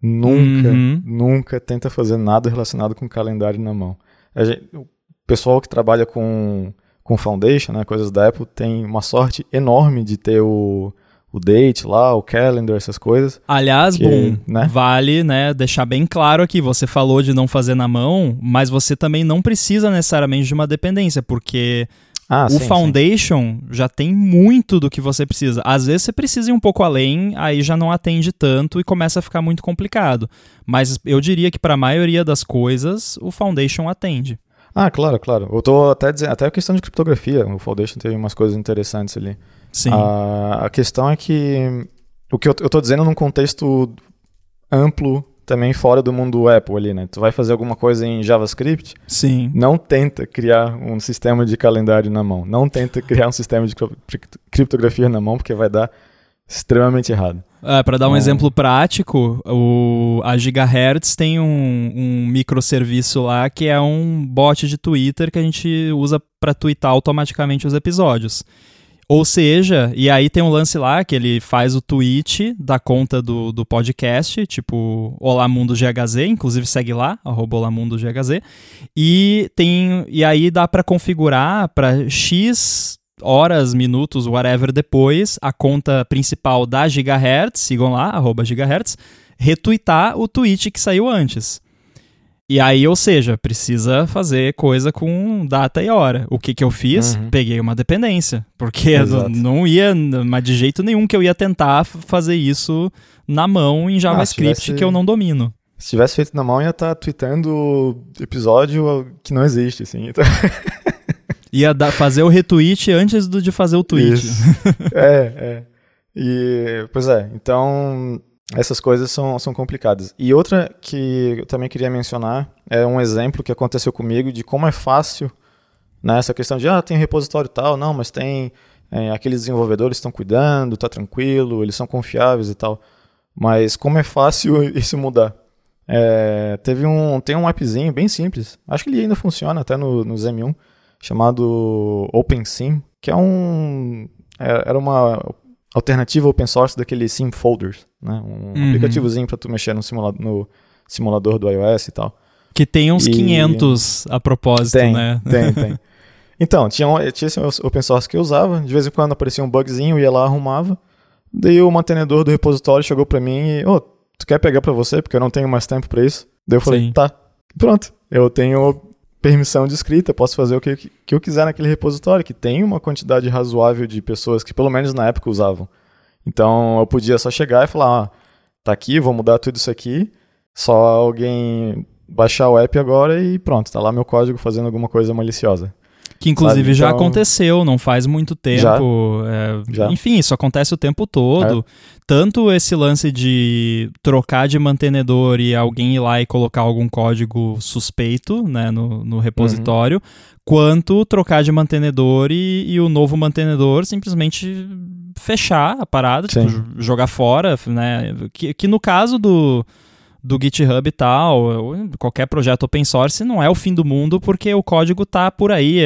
Nunca, uhum. nunca tenta fazer nada relacionado com calendário na mão. Gente, o pessoal que trabalha com, com Foundation, né, coisas da Apple, tem uma sorte enorme de ter o, o date lá, o calendar, essas coisas. Aliás, que, bom, né? vale né, deixar bem claro aqui, você falou de não fazer na mão, mas você também não precisa necessariamente de uma dependência, porque ah, o sim, Foundation sim. já tem muito do que você precisa. Às vezes você precisa ir um pouco além, aí já não atende tanto e começa a ficar muito complicado. Mas eu diria que para a maioria das coisas, o Foundation atende. Ah, claro, claro. Eu tô até dizendo, até a questão de criptografia, o Foundation tem umas coisas interessantes ali. Sim. A, a questão é que o que eu, eu tô dizendo num contexto amplo também fora do mundo Apple ali, né? Tu vai fazer alguma coisa em JavaScript? Sim. Não tenta criar um sistema de calendário na mão. Não tenta criar um sistema de criptografia na mão, porque vai dar extremamente errado. É, para dar um exemplo prático, o, a Gigahertz tem um, um microserviço lá que é um bot de Twitter que a gente usa para twittar automaticamente os episódios. Ou seja, e aí tem um lance lá que ele faz o tweet da conta do, do podcast, tipo Olá Mundo GHZ, inclusive segue lá, arroba Olá Mundo GHZ, e tem e aí dá para configurar para X horas, minutos, whatever depois, a conta principal da Gigahertz, sigam lá, arroba Gigahertz, retweetar o tweet que saiu antes. E aí, ou seja, precisa fazer coisa com data e hora. O que que eu fiz? Uhum. Peguei uma dependência. Porque não ia, mas de jeito nenhum que eu ia tentar fazer isso na mão em JavaScript ah, tivesse, que eu não domino. Se tivesse feito na mão, ia estar tá tweetando episódio que não existe, assim. Então... <laughs> ia dar, fazer o retweet antes do, de fazer o tweet. Isso. é, é. E, pois é, então essas coisas são, são complicadas. E outra que eu também queria mencionar é um exemplo que aconteceu comigo de como é fácil né, essa questão de, ah, tem repositório tal, não, mas tem é, aqueles desenvolvedores estão cuidando, tá tranquilo, eles são confiáveis e tal. Mas como é fácil <laughs> isso mudar. É, teve um, tem um appzinho bem simples, acho que ele ainda funciona até no, no M1, chamado OpenSim, que é um é, era uma alternativa open source daquele Sim Folders, né? Um uhum. aplicativozinho para tu mexer no simulador, no simulador do iOS e tal. Que tem uns e... 500 a propósito, tem, né? Tem, <laughs> tem. Então, tinha, tinha esse open source que eu usava, de vez em quando aparecia um bugzinho, eu ia lá, arrumava. Daí o mantenedor do repositório chegou para mim e, ô, oh, tu quer pegar para você? Porque eu não tenho mais tempo para isso. Daí eu falei, Sim. tá, pronto. Eu tenho permissão de escrita, posso fazer o que, que eu quiser naquele repositório, que tem uma quantidade razoável de pessoas que pelo menos na época usavam. Então eu podia só chegar e falar, ah, tá aqui, vou mudar tudo isso aqui, só alguém baixar o app agora e pronto, tá lá meu código fazendo alguma coisa maliciosa. Que inclusive Sabe? já então, aconteceu, não faz muito tempo. Já, é, já. Enfim, isso acontece o tempo todo. É. Tanto esse lance de trocar de mantenedor e alguém ir lá e colocar algum código suspeito né, no, no repositório, uhum. quanto trocar de mantenedor e, e, o novo mantenedor simplesmente fechar a parada, tipo, jogar fora, né? Que, que no caso do do GitHub e tal, qualquer projeto open source não é o fim do mundo porque o código tá por aí,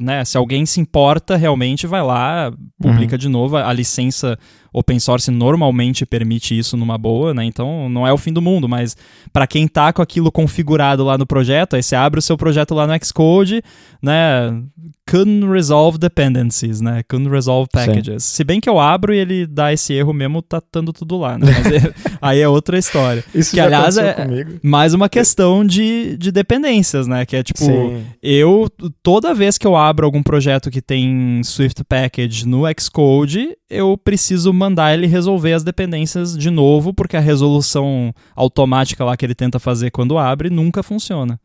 né? Se alguém se importa, realmente vai lá, publica uhum. de novo a, a licença open source normalmente permite isso numa boa, né? Então não é o fim do mundo, mas para quem tá com aquilo configurado lá no projeto, aí você abre o seu projeto lá no Xcode, né? Couldn't resolve dependencies, né? Couldn't resolve packages. Sim. Se bem que eu abro e ele dá esse erro mesmo, tá tudo lá, né? É, <laughs> aí é outra história. Isso que aliás é comigo. mais uma questão de, de dependências, né? Que é tipo, Sim. eu toda vez que eu abro algum projeto que tem Swift package no Xcode, eu preciso mandar ele resolver as dependências de novo, porque a resolução automática lá que ele tenta fazer quando abre nunca funciona.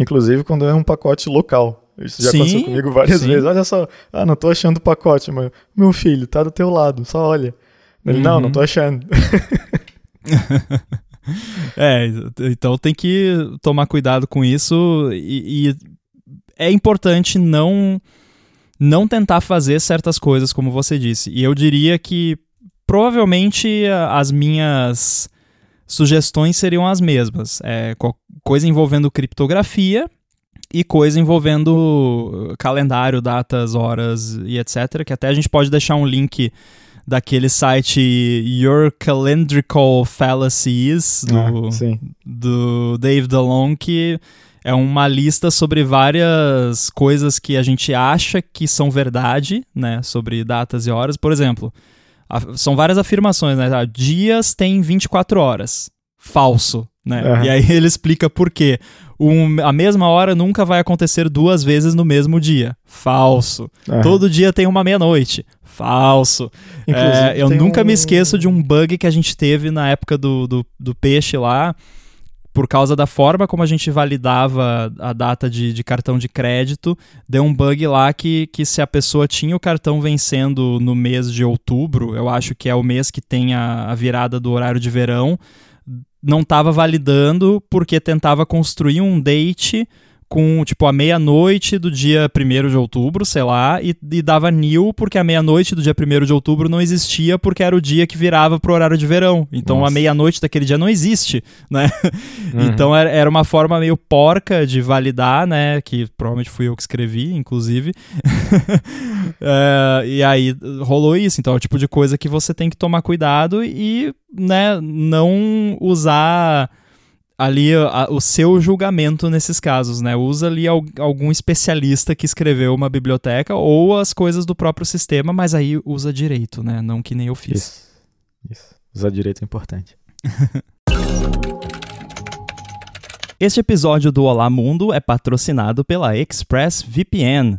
Inclusive quando é um pacote local. Isso já sim, aconteceu comigo várias sim. vezes. Olha só, ah, não tô achando o pacote, mas meu filho, tá do teu lado, só olha. Ele, uhum. não, não tô uhum. achando. <laughs> <laughs> é, então tem que tomar cuidado com isso e, e é importante não não tentar fazer certas coisas, como você disse. E eu diria que provavelmente as minhas sugestões seriam as mesmas. É, coisa envolvendo criptografia e coisa envolvendo calendário, datas, horas e etc. Que até a gente pode deixar um link daquele site Your Calendrical Fallacies do, ah, do Dave DeLong que é uma lista sobre várias coisas que a gente acha que são verdade, né? Sobre datas e horas. Por exemplo, são várias afirmações, né? Ah, dias tem 24 horas. Falso, né? Uhum. E aí <laughs> ele explica por quê. Um, a mesma hora nunca vai acontecer duas vezes no mesmo dia. Falso. Uhum. Todo dia tem uma meia-noite. Falso. É, eu nunca um... me esqueço de um bug que a gente teve na época do, do, do peixe lá por causa da forma como a gente validava a data de, de, cartão de crédito, deu um bug lá que, que se a pessoa tinha o cartão vencendo no mês de outubro, eu acho que é o mês que tem a, a virada do horário de verão, não estava validando porque tentava construir um date com, tipo, a meia-noite do dia 1 de outubro, sei lá, e, e dava nil porque a meia-noite do dia 1 de outubro não existia porque era o dia que virava pro horário de verão. Então Nossa. a meia-noite daquele dia não existe, né? <laughs> Uhum. Então era, era uma forma meio porca de validar, né? Que provavelmente fui eu que escrevi, inclusive. <laughs> é, e aí rolou isso. Então é o tipo de coisa que você tem que tomar cuidado e, né, não usar ali a, o seu julgamento nesses casos, né? Usa ali al, algum especialista que escreveu uma biblioteca ou as coisas do próprio sistema, mas aí usa direito, né? Não que nem eu fiz. Isso. Isso. Usar direito é importante. <laughs> este episódio do Olá Mundo é patrocinado pela ExpressVPN.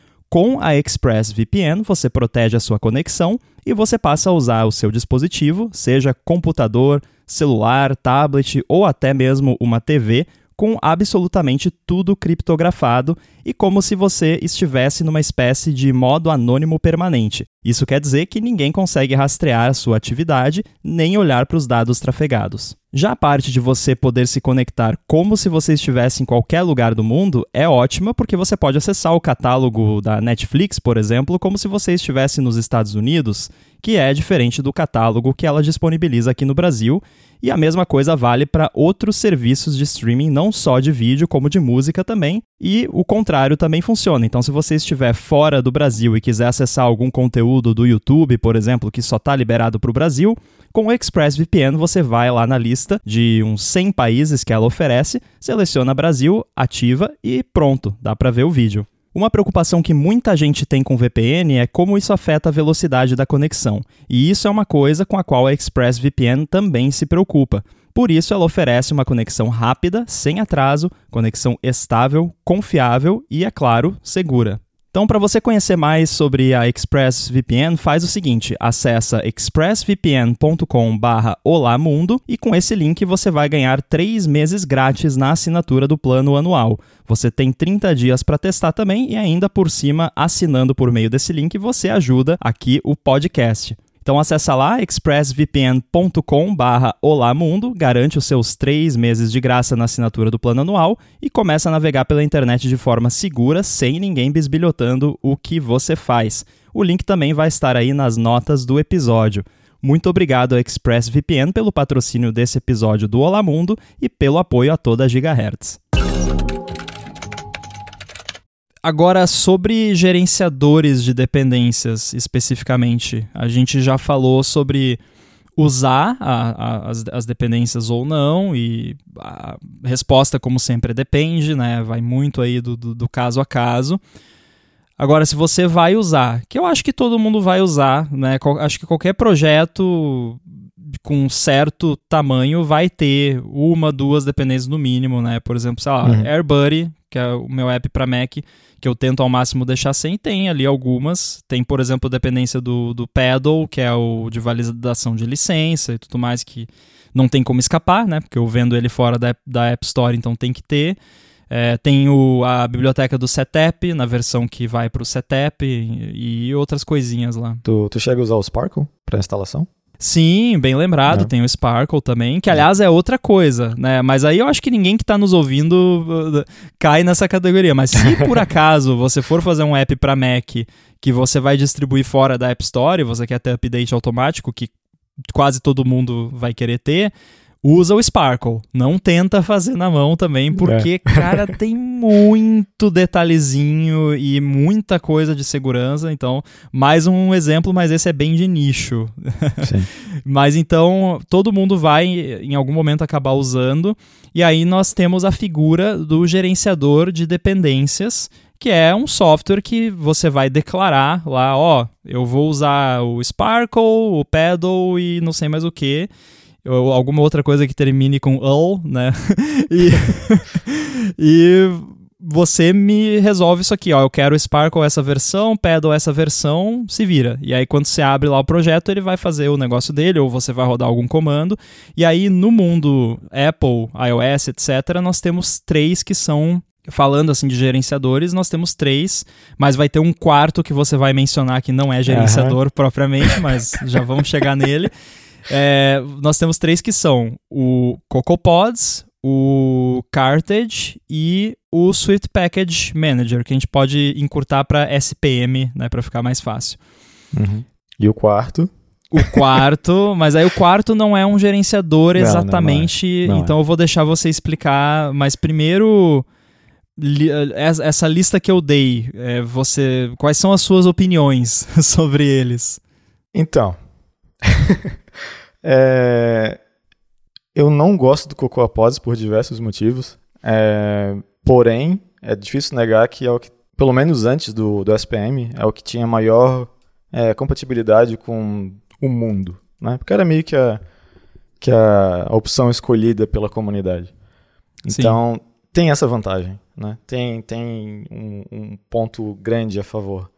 Com a ExpressVPN, você protege a sua conexão e você passa a usar o seu dispositivo, seja computador, celular, tablet ou até mesmo uma TV, com absolutamente tudo criptografado e como se você estivesse numa espécie de modo anônimo permanente. Isso quer dizer que ninguém consegue rastrear a sua atividade nem olhar para os dados trafegados. Já a parte de você poder se conectar como se você estivesse em qualquer lugar do mundo é ótima porque você pode acessar o catálogo da Netflix, por exemplo, como se você estivesse nos Estados Unidos, que é diferente do catálogo que ela disponibiliza aqui no Brasil e a mesma coisa vale para outros serviços de streaming, não só de vídeo, como de música também. E o contrário também funciona. Então, se você estiver fora do Brasil e quiser acessar algum conteúdo do YouTube, por exemplo, que só está liberado para o Brasil, com o ExpressVPN você vai lá na lista de uns 100 países que ela oferece, seleciona Brasil, ativa e pronto, dá para ver o vídeo. Uma preocupação que muita gente tem com VPN é como isso afeta a velocidade da conexão, e isso é uma coisa com a qual a ExpressVPN também se preocupa. Por isso, ela oferece uma conexão rápida, sem atraso, conexão estável, confiável e, é claro, segura. Então, para você conhecer mais sobre a ExpressVPN, faz o seguinte: acessa expressvpn.com/olamundo e com esse link você vai ganhar 3 meses grátis na assinatura do plano anual. Você tem 30 dias para testar também e ainda por cima, assinando por meio desse link, você ajuda aqui o podcast. Então acessa lá expressvpn.com barra Olamundo, garante os seus três meses de graça na assinatura do plano anual e começa a navegar pela internet de forma segura, sem ninguém bisbilhotando o que você faz. O link também vai estar aí nas notas do episódio. Muito obrigado ao ExpressVPN pelo patrocínio desse episódio do Olamundo e pelo apoio a toda a Gigahertz. Agora, sobre gerenciadores de dependências especificamente, a gente já falou sobre usar a, a, as, as, dependências ou não, e a resposta, como sempre, depende, né? Vai muito aí do, do, do caso a caso. Agora, se você vai usar, que eu acho que todo mundo vai usar, né? Acho que qualquer projeto com certo tamanho vai ter uma, duas dependências no mínimo, né? Por exemplo, sei lá, uhum. AirBuddy, que é o meu app para Mac, que eu tento ao máximo deixar sem, tem ali algumas. Tem, por exemplo, a dependência do, do Paddle, que é o de validação de licença e tudo mais, que não tem como escapar, né? Porque eu vendo ele fora da, da App Store, então tem que ter. É, tem o, a biblioteca do Setup, na versão que vai para o Setup e, e, outras coisinhas lá. Tu, tu chega a usar o Sparkle para instalação? Sim, bem lembrado, é. tem o Sparkle também, que aliás é outra coisa, né? Mas aí eu acho que ninguém que está nos ouvindo uh, cai nessa categoria. Mas se por <laughs> acaso você for fazer um app para Mac que você vai distribuir fora da App Store, você quer ter update automático, que quase todo mundo vai querer ter, usa o Sparkle. Não tenta fazer na mão também, porque, é. cara, <laughs> tem muito detalhezinho e muita coisa de segurança. Então, mais um exemplo, mas esse é bem de nicho. <laughs> Mas então, todo mundo vai em algum momento acabar usando. E aí nós temos a figura do gerenciador de dependências, que é um software que você vai declarar lá, ó, eu vou usar o Sparkle, o Paddle e não sei mais o que ou alguma outra coisa que termine com ul, né? <laughs> e, <laughs> e você me resolve isso aqui, ó. Eu quero Sparkle essa versão, Paddle essa versão, se vira. E aí, quando você abre lá o projeto, ele vai fazer o negócio dele, ou você vai rodar algum comando. E aí, no mundo Apple, iOS, etc., nós temos três que são. Falando assim de gerenciadores, nós temos três, mas vai ter um quarto que você vai mencionar que não é gerenciador uhum. propriamente, mas já vamos chegar nele. <laughs> É, nós temos três que são o CocoaPods, o Cartage e o Swift Package Manager, que a gente pode encurtar para SPM, né, para ficar mais fácil. Uhum. E o quarto? O quarto, <laughs> mas aí o quarto não é um gerenciador não, exatamente, não é. Não então é. eu vou deixar você explicar, mas primeiro essa lista que eu dei, é, você, quais são as suas opiniões <laughs> sobre eles? Então, <laughs> é, eu não gosto do Cocoa Pods por diversos motivos. É, porém, é difícil negar que é o que, pelo menos antes do, do SPM, é o que tinha maior é, compatibilidade com o mundo. Né? Porque era meio que a, que a, a opção escolhida pela comunidade. Então, Sim. tem essa vantagem. Né? Tem, tem um, um ponto grande a favor.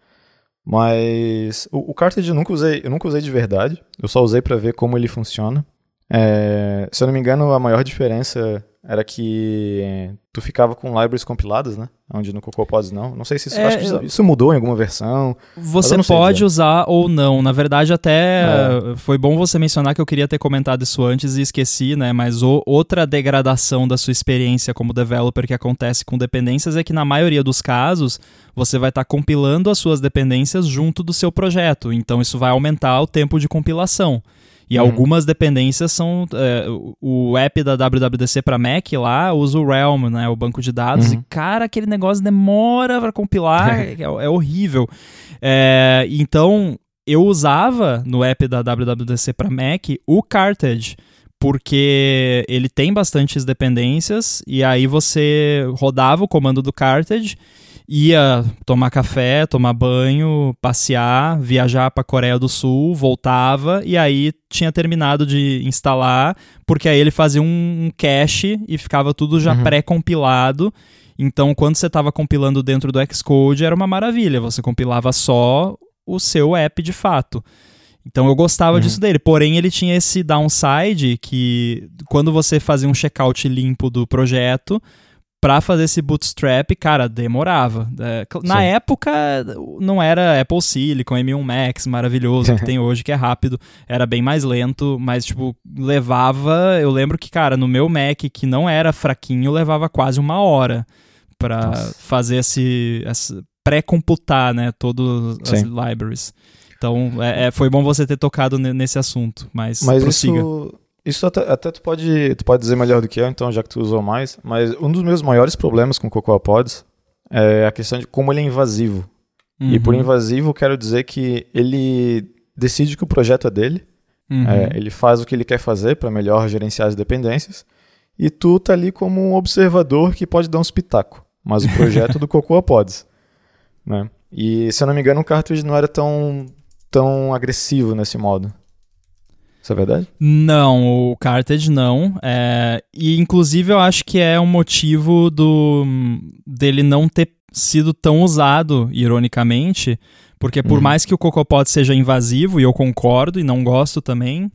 Mas o, o Cartridge eu nunca usei, eu nunca usei de verdade. Eu só usei para ver como ele funciona. É, se eu não me engano, a maior diferença era que tu ficava com libraries compiladas, né? Onde no CocoaPods não. Não sei se isso, É, acho que isso, mudou em alguma versão. Você pode dizer. usar ou não. Na verdade, até É. foi bom você mencionar que eu queria ter comentado isso antes e esqueci, né? Mas o- outra degradação da sua experiência como developer que acontece com dependências é que, na maioria dos casos, você vai estar compilando as suas dependências junto do seu projeto. Então, isso vai aumentar o tempo de compilação. E Uhum. algumas dependências são. é, o app da WWDC para Mac lá usa o Realm, né? O banco de dados. Uhum. E, cara, aquele negócio demora para compilar. <laughs> é, é horrível. É, então, eu usava no app da WWDC para Mac o Carthage. Porque ele tem bastantes dependências, e aí você rodava o comando do Carthage, ia tomar café, tomar banho, passear, viajar para Coreia do Sul, voltava e aí tinha terminado de instalar, porque aí ele fazia um, um cache e ficava tudo já Uhum. pré-compilado. Então, quando você estava compilando dentro do Xcode, era uma maravilha, você compilava só o seu app de fato. Então eu gostava Uhum. disso dele, porém ele tinha esse downside que quando você fazia um checkout limpo do projeto, pra fazer esse bootstrap, cara, demorava. É, na Sim. época não era Apple Silicon, M1 Max maravilhoso que <laughs> tem hoje, que é rápido, era bem mais lento, mas tipo, levava, eu lembro que, cara, no meu Mac que não era fraquinho, levava quase uma hora pra Nossa. fazer esse, esse pré-computar, né, todas as libraries. Então, é, é, foi bom você ter tocado ne- nesse assunto, mas, Mas prossiga. isso, isso até, até tu, pode, tu pode dizer melhor do que eu, então, já que tu usou mais. Mas um dos meus maiores problemas com o CocoaPods é a questão de como ele é invasivo. E por Uhum, invasivo, quero dizer que ele decide que o projeto é dele, uhum. é, ele faz o que ele quer fazer para melhor gerenciar as dependências, e tu tá ali como um observador que pode dar uns pitaco. Mas o projeto é <laughs> do CocoaPods. Né? E, se eu não me engano, o cartridge não era tão, tão agressivo nesse modo. Isso é verdade? Não, o Carthage não. É, e inclusive eu acho que é um motivo do dele não ter sido tão usado, ironicamente, porque por Uhum. mais que o CocoaPod seja invasivo, e eu concordo e não gosto também,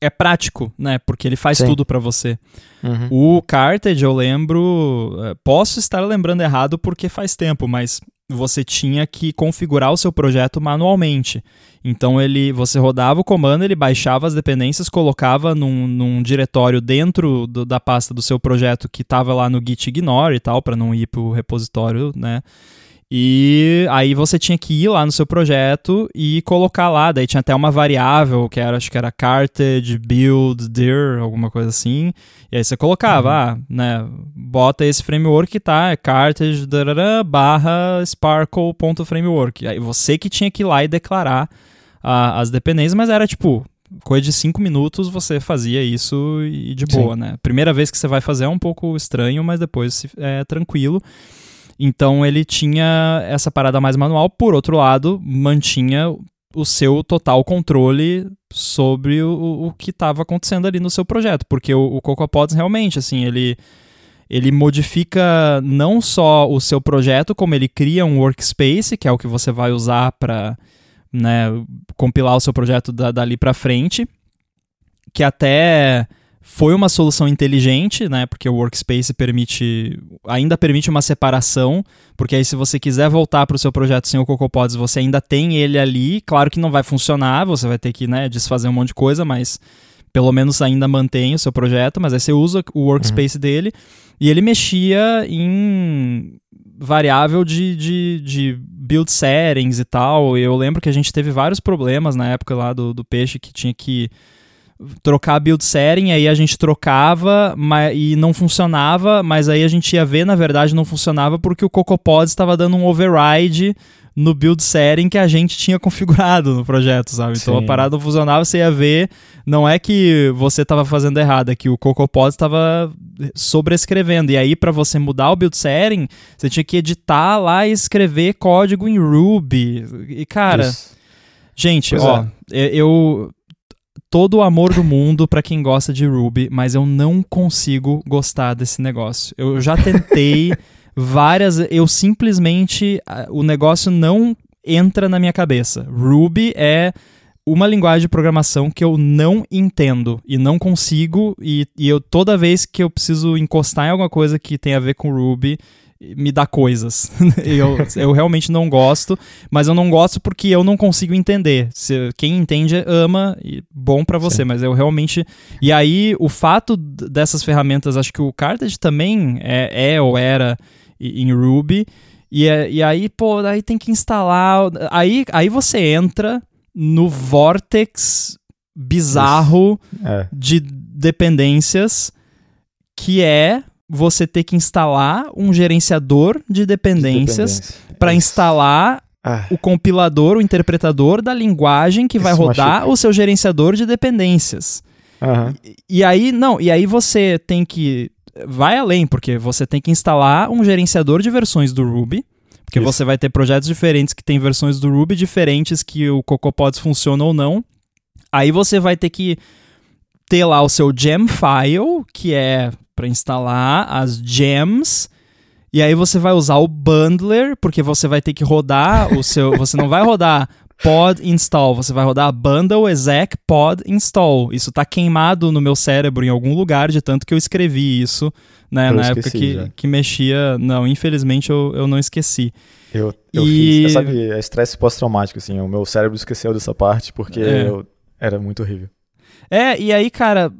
é prático, né? Porque ele faz Sim. tudo pra você. Uhum. O Carthage, eu lembro. eh, Posso estar lembrando errado porque faz tempo, mas você tinha que configurar o seu projeto manualmente. Então ele, você rodava o comando, ele baixava as dependências, colocava num, num diretório dentro do- da pasta do seu projeto que estava lá no git ignore e tal, para não ir para o repositório, né? E aí você tinha que ir lá no seu projeto e colocar lá. Daí tinha até uma variável que era, acho que era cartage, build, dir, alguma coisa assim. E aí você colocava, ah, né, bota esse framework que tá, é cartage, darará, barra sparkle.framework. Aí você que tinha que ir lá e declarar a- as dependências, mas era tipo, coisa de cinco minutos você fazia isso e de Sim. boa, né? Primeira vez que você vai fazer é um pouco estranho, mas depois é tranquilo. Então ele tinha essa parada mais manual, por outro lado, mantinha o seu total controle sobre o, o que estava acontecendo ali no seu projeto, porque o, o realmente, assim, ele ele modifica não só o seu projeto, como ele cria um workspace, que é o que você vai usar para né, compilar o seu projeto da- dali para frente, que até foi uma solução inteligente, né? Porque o workspace permite, ainda permite uma separação, porque aí se você quiser voltar para o seu projeto sem o CocoaPods, você ainda tem ele ali. Claro que não vai funcionar, você vai ter que né, desfazer um monte de coisa, mas pelo menos ainda mantém o seu projeto. Mas aí você usa o workspace dele e ele mexia em variável de, de, de build settings e tal. Eu lembro que a gente teve vários problemas na época lá do, do peixe que tinha que trocar a build setting, aí a gente trocava ma- e não funcionava, mas aí a gente ia ver, na verdade, não funcionava porque o CocoaPods estava dando um override no build setting que a gente tinha configurado no projeto, sabe? Então a Sim. parada não funcionava, você ia ver, não é que você estava fazendo errado, é que o CocoaPods estava sobrescrevendo. E aí para você mudar o build setting, você tinha que editar lá e escrever código em Ruby. E cara, Isso. Gente, Pois ó, eu, eu- todo o amor do mundo pra quem gosta de Ruby, mas eu não consigo gostar desse negócio. Eu já tentei <laughs> várias, eu simplesmente o negócio não entra na minha cabeça. Ruby é uma linguagem de programação que eu não entendo e não consigo, e, e eu toda vez que eu preciso encostar em alguma coisa que tem a ver com Ruby, me dá coisas. <laughs> eu, eu realmente não gosto, mas eu não gosto porque eu não consigo entender. Se, quem entende ama, e bom para você, Sim. mas eu realmente. E aí, o fato dessas ferramentas, acho que o Cartage também é, é ou era em Ruby. E, é, e aí, pô, aí tem que instalar. Aí, aí você entra no vortex bizarro é. de dependências que é você ter que instalar um gerenciador de dependências de para instalar ah. o compilador, o interpretador da linguagem que Isso vai rodar machuca. o seu gerenciador de dependências. Uhum. E, e aí, não, e aí você tem que. Vai além, porque você tem que instalar um gerenciador de versões do Ruby. Porque Isso. você vai ter projetos diferentes que têm versões do Ruby diferentes que o CocoaPods funciona ou não. Aí você vai ter que ter lá o seu gem file, que é para instalar as gems. E aí você vai usar o bundler, porque você vai ter que rodar o seu. Você não vai rodar pod install, você vai rodar bundle exec pod install. Isso tá queimado no meu cérebro em algum lugar, de tanto que eu escrevi isso, né? Eu na época que, que mexia. Não, infelizmente eu, eu não esqueci. Eu, eu e... fiz, sabe, é estresse pós-traumático, assim. O meu cérebro esqueceu dessa parte porque é. eu, era muito horrível. É, e aí, cara,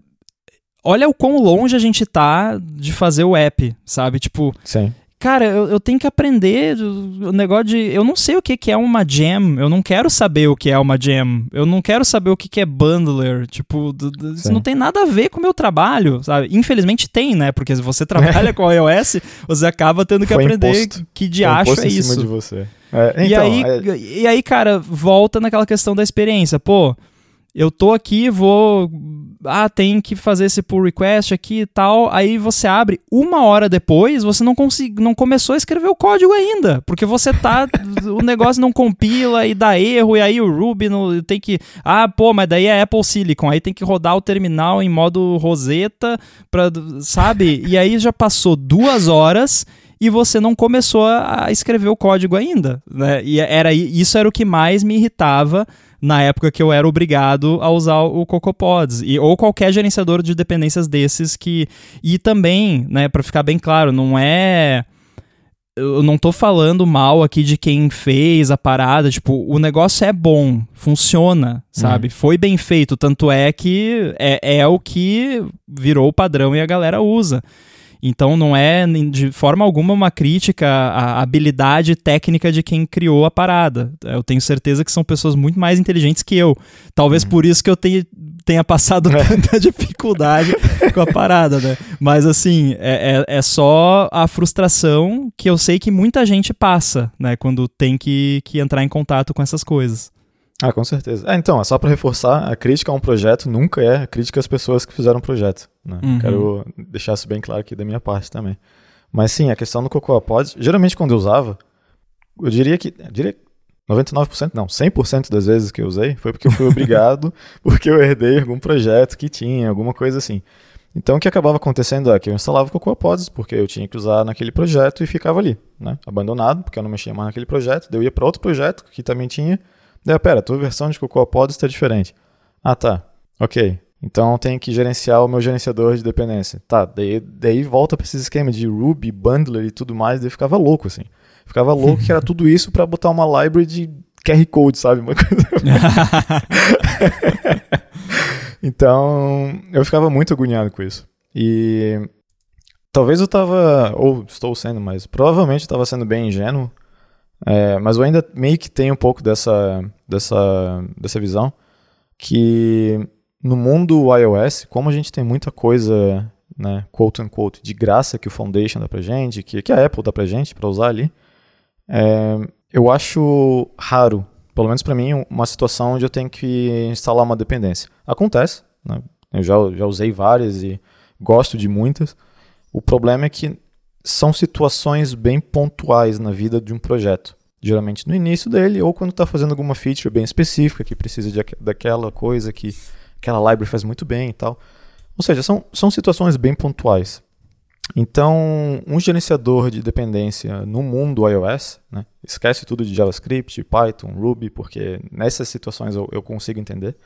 olha o quão longe a gente tá de fazer o app, sabe? Tipo, Sim. Cara, eu, eu tenho que aprender o negócio de. Eu não sei o que, que é uma gem, eu não quero saber o que é uma gem, eu não quero saber o que, que é bundler. Tipo, isso não tem nada a ver com o meu trabalho, sabe? Infelizmente tem, né? Porque se você trabalha <laughs> com iOS, você acaba tendo que Foi aprender imposto. que diacho é isso. de você. É, então, e, aí, é... e aí, cara, volta naquela questão da experiência. Pô, eu tô aqui, vou. Ah, tem que fazer esse pull request aqui e tal. Aí você abre, uma hora depois, você não, consegui, não começou a escrever o código ainda. Porque você tá. <laughs> o negócio não compila e dá erro, e aí o Ruby não, tem que. Ah, pô, mas daí é Apple Silicon. Aí tem que rodar o terminal em modo Rosetta, pra, sabe? E aí já passou duas horas e você não começou a escrever o código ainda, né? E era isso era o que mais me irritava na época que eu era obrigado a usar o CocoaPods e ou qualquer gerenciador de dependências desses que e também, né, para ficar bem claro, não é eu não tô falando mal aqui de quem fez a parada, tipo, o negócio é bom, funciona, sabe? Uhum. Foi bem feito, tanto é que é, é o que virou o padrão e a galera usa. Então não é de forma alguma uma crítica à habilidade técnica de quem criou a parada. Eu tenho certeza que são pessoas muito mais inteligentes que eu. Talvez uhum. por isso que eu tenha, tenha passado <laughs> tanta dificuldade com a parada, né? Mas assim, é, é, é, só a frustração que eu sei que muita gente passa, né? Quando tem que, que entrar em contato com essas coisas. Ah, com certeza. É, então, é só para reforçar, a crítica a um projeto nunca é a crítica às pessoas que fizeram o projeto. Né? Uhum. Quero deixar isso bem claro aqui da minha parte também. Mas sim, a questão do Cocoa Pods, geralmente quando eu usava, eu diria que, eu diria 99% não, 100% das vezes que eu usei foi porque eu fui obrigado, <laughs> porque eu herdei algum projeto que tinha, alguma coisa assim. Então o que acabava acontecendo é que eu instalava o Cocoa Pods, porque eu tinha que usar naquele projeto e ficava ali, né? abandonado, porque eu não mexia mais naquele projeto, daí eu ia para outro projeto que também tinha, Daí, pera, a tua versão de CocoaPods está diferente. Ah, tá. Ok. Então tem que gerenciar o meu gerenciador de dependência. Tá, daí, daí volta para esse esquema de Ruby, Bundler e tudo mais, daí ficava louco, assim. Ficava louco que era <laughs> tudo isso para botar uma library de QR Code, sabe? Uma coisa... <laughs> então, eu ficava muito agoniado com isso. E talvez eu tava, ou estou sendo, mas provavelmente eu tava sendo bem ingênuo é, mas eu ainda meio que tenho um pouco dessa, dessa, dessa visão que no mundo iOS, como a gente tem muita coisa, né, quote unquote, de graça que o Foundation dá pra gente, que, que a Apple dá pra gente para usar ali, é, eu acho raro, pelo menos para mim, uma situação onde eu tenho que instalar uma dependência. Acontece, né, eu já, já usei várias e gosto de muitas. O problema é que são situações bem pontuais na vida de um projeto. Geralmente no início dele, ou quando está fazendo alguma feature bem específica que precisa de, daquela coisa que aquela library faz muito bem e tal. Ou seja, são, são situações bem pontuais. Então, um gerenciador de dependência no mundo iOS, né, esquece tudo de JavaScript, Python, Ruby, porque nessas situações eu, eu consigo entender,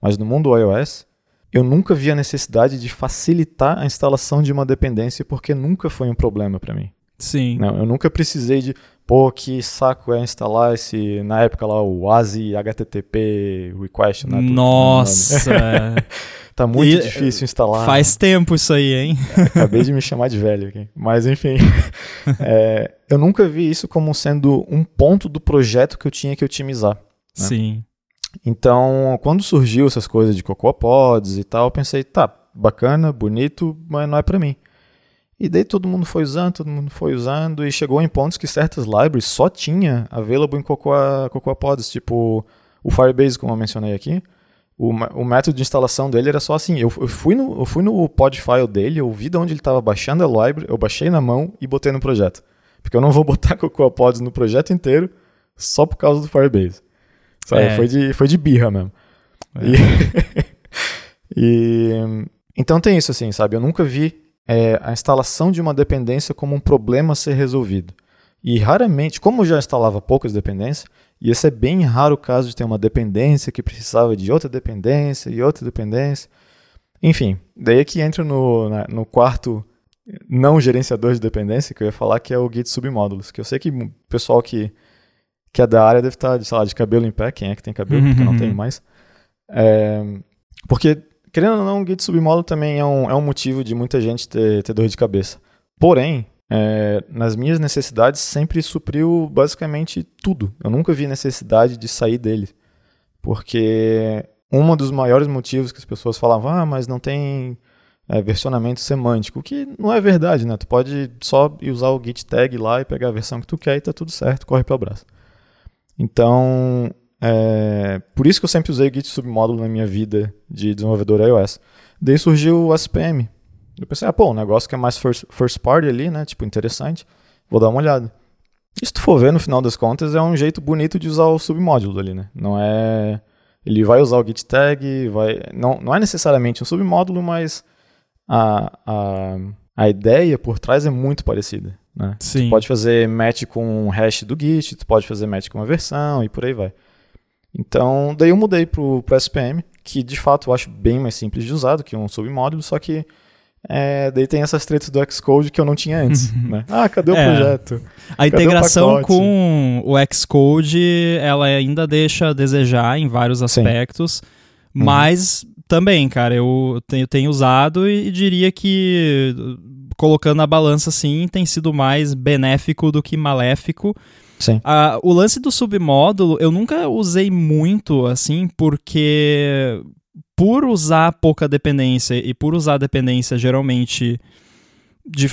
mas no mundo iOS, eu nunca vi a necessidade de facilitar a instalação de uma dependência porque nunca foi um problema para mim. Sim. Não, eu nunca precisei de, pô, que saco é instalar esse, na época lá, o ASI HTTP request. Né, Nossa! <laughs> tá muito e, difícil instalar. Faz tempo isso aí, hein? Acabei de me chamar de velho aqui. Mas enfim, <laughs> é, eu nunca vi isso como sendo um ponto do projeto que eu tinha que otimizar. Né? Sim. Então, quando surgiu essas coisas de Cocoa Pods e tal, eu pensei, tá, bacana, bonito, mas não é para mim. E daí todo mundo foi usando, todo mundo foi usando, e chegou em pontos que certas libraries só tinha available em Cocoa, Cocoa Pods, tipo o Firebase, como eu mencionei aqui. O, o método de instalação dele era só assim, eu, eu, fui no, eu fui no pod file dele, eu vi de onde ele estava baixando a library, eu baixei na mão e botei no projeto. Porque eu não vou <laughs> botar Cocoa Pods no projeto inteiro só por causa do Firebase. Sabe? É. Foi, de, foi de birra mesmo. É. E, <laughs> e, então tem isso assim, sabe? Eu nunca vi é, a instalação de uma dependência como um problema a ser resolvido. E raramente, como eu já instalava poucas dependências, e esse é bem raro o caso de ter uma dependência que precisava de outra dependência e outra dependência. Enfim, daí é que entra no, na, no quarto não gerenciador de dependência, que eu ia falar que é o Git submódulos, que eu sei que o pessoal que, que é da área deve estar, sei lá, de cabelo em pé, quem é que tem cabelo, porque eu não tenho mais. É, porque Querendo ou não, o Git submódulo também é um, é um motivo de muita gente ter, ter dor de cabeça. Porém, é, nas minhas necessidades sempre supriu basicamente tudo. Eu nunca vi necessidade de sair dele. Porque um dos maiores motivos que as pessoas falavam, ah, mas não tem é, versionamento semântico, o que não é verdade, né? Tu pode só usar o git tag lá e pegar a versão que tu quer e tá tudo certo, corre para o braço. Então, é, por isso que eu sempre usei Git submódulo na minha vida de desenvolvedor iOS. Daí surgiu o SPM. Eu pensei, ah, pô, um negócio que é mais first, first party ali, né? Tipo, interessante. Vou dar uma olhada. E se tu for ver, no final das contas, é um jeito bonito de usar o submódulo ali, né? Não é... Ele vai usar o git tag, vai... Não, não é necessariamente um submódulo, mas a, a, a ideia por trás é muito parecida, né? Sim. Tu pode fazer match com o hash do git, tu pode fazer match com uma versão e por aí vai. Então, daí eu mudei pro, pro SPM, que de fato eu acho bem mais simples de usar do que um submódulo, só que é, daí tem essas tretas do Xcode que eu não tinha antes. <laughs> né? Ah, cadê o é, projeto? A cadê integração com o Xcode, ela ainda deixa a desejar em vários aspectos, Sim. mas uhum. Também, cara, eu tenho, tenho usado e, diria que colocando na balança assim, tem sido mais benéfico do que maléfico. Sim. Ah, o lance do submódulo eu nunca usei muito, assim, porque por usar pouca dependência e por usar dependência geralmente de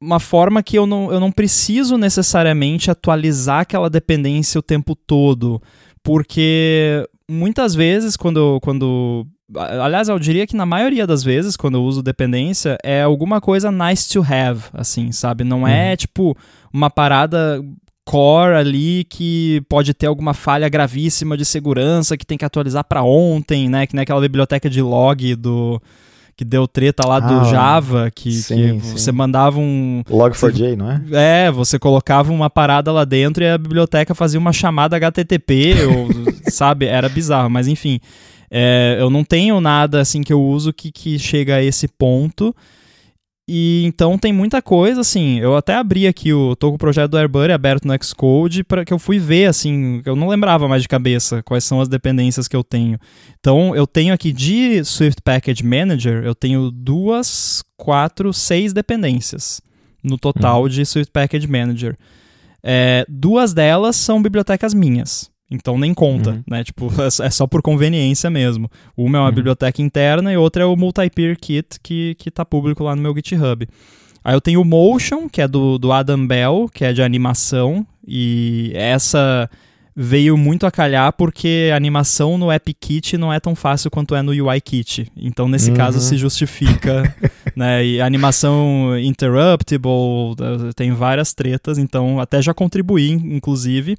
uma forma que eu não, eu não preciso necessariamente atualizar aquela dependência o tempo todo, porque muitas vezes quando, quando aliás, eu diria que na maioria das vezes, quando eu uso dependência, é alguma coisa nice to have, assim, sabe? Não é, uhum. tipo, uma parada core ali que pode ter alguma falha gravíssima de segurança que tem que atualizar para ontem, né? Que nem aquela biblioteca de log do que deu treta lá ah, do Java, que, sim, que sim. você mandava um. Log4j, não é? É, você colocava uma parada lá dentro e a biblioteca fazia uma chamada HTTP, ou, <laughs> sabe? Era bizarro, mas enfim. É, eu não tenho nada assim que eu uso que, que chega a esse ponto. E então tem muita coisa, assim. Eu até abri aqui o. tô com o projeto do AirBuddy aberto no Xcode para que eu fui ver, assim. Eu não lembrava mais de cabeça quais são as dependências que eu tenho. Então eu tenho aqui de Swift Package Manager, eu tenho duas, quatro, seis dependências no total uhum. de Swift Package Manager. É, duas delas são bibliotecas minhas. Então nem conta, uhum. né? Tipo, <laughs> é, é só por conveniência mesmo. Uma é uma uhum. biblioteca interna e outra é o Multi-Peer Kit, que, que tá público lá no meu GitHub. Aí eu tenho o Motion, que é do, do Adam Bell, que é de animação, e essa veio muito a calhar porque a animação no AppKit não é tão fácil quanto é no UIKit. Então, nesse uhum. caso, se justifica. <laughs> né? E animação interruptible, tem várias tretas, então até já contribuí, inclusive.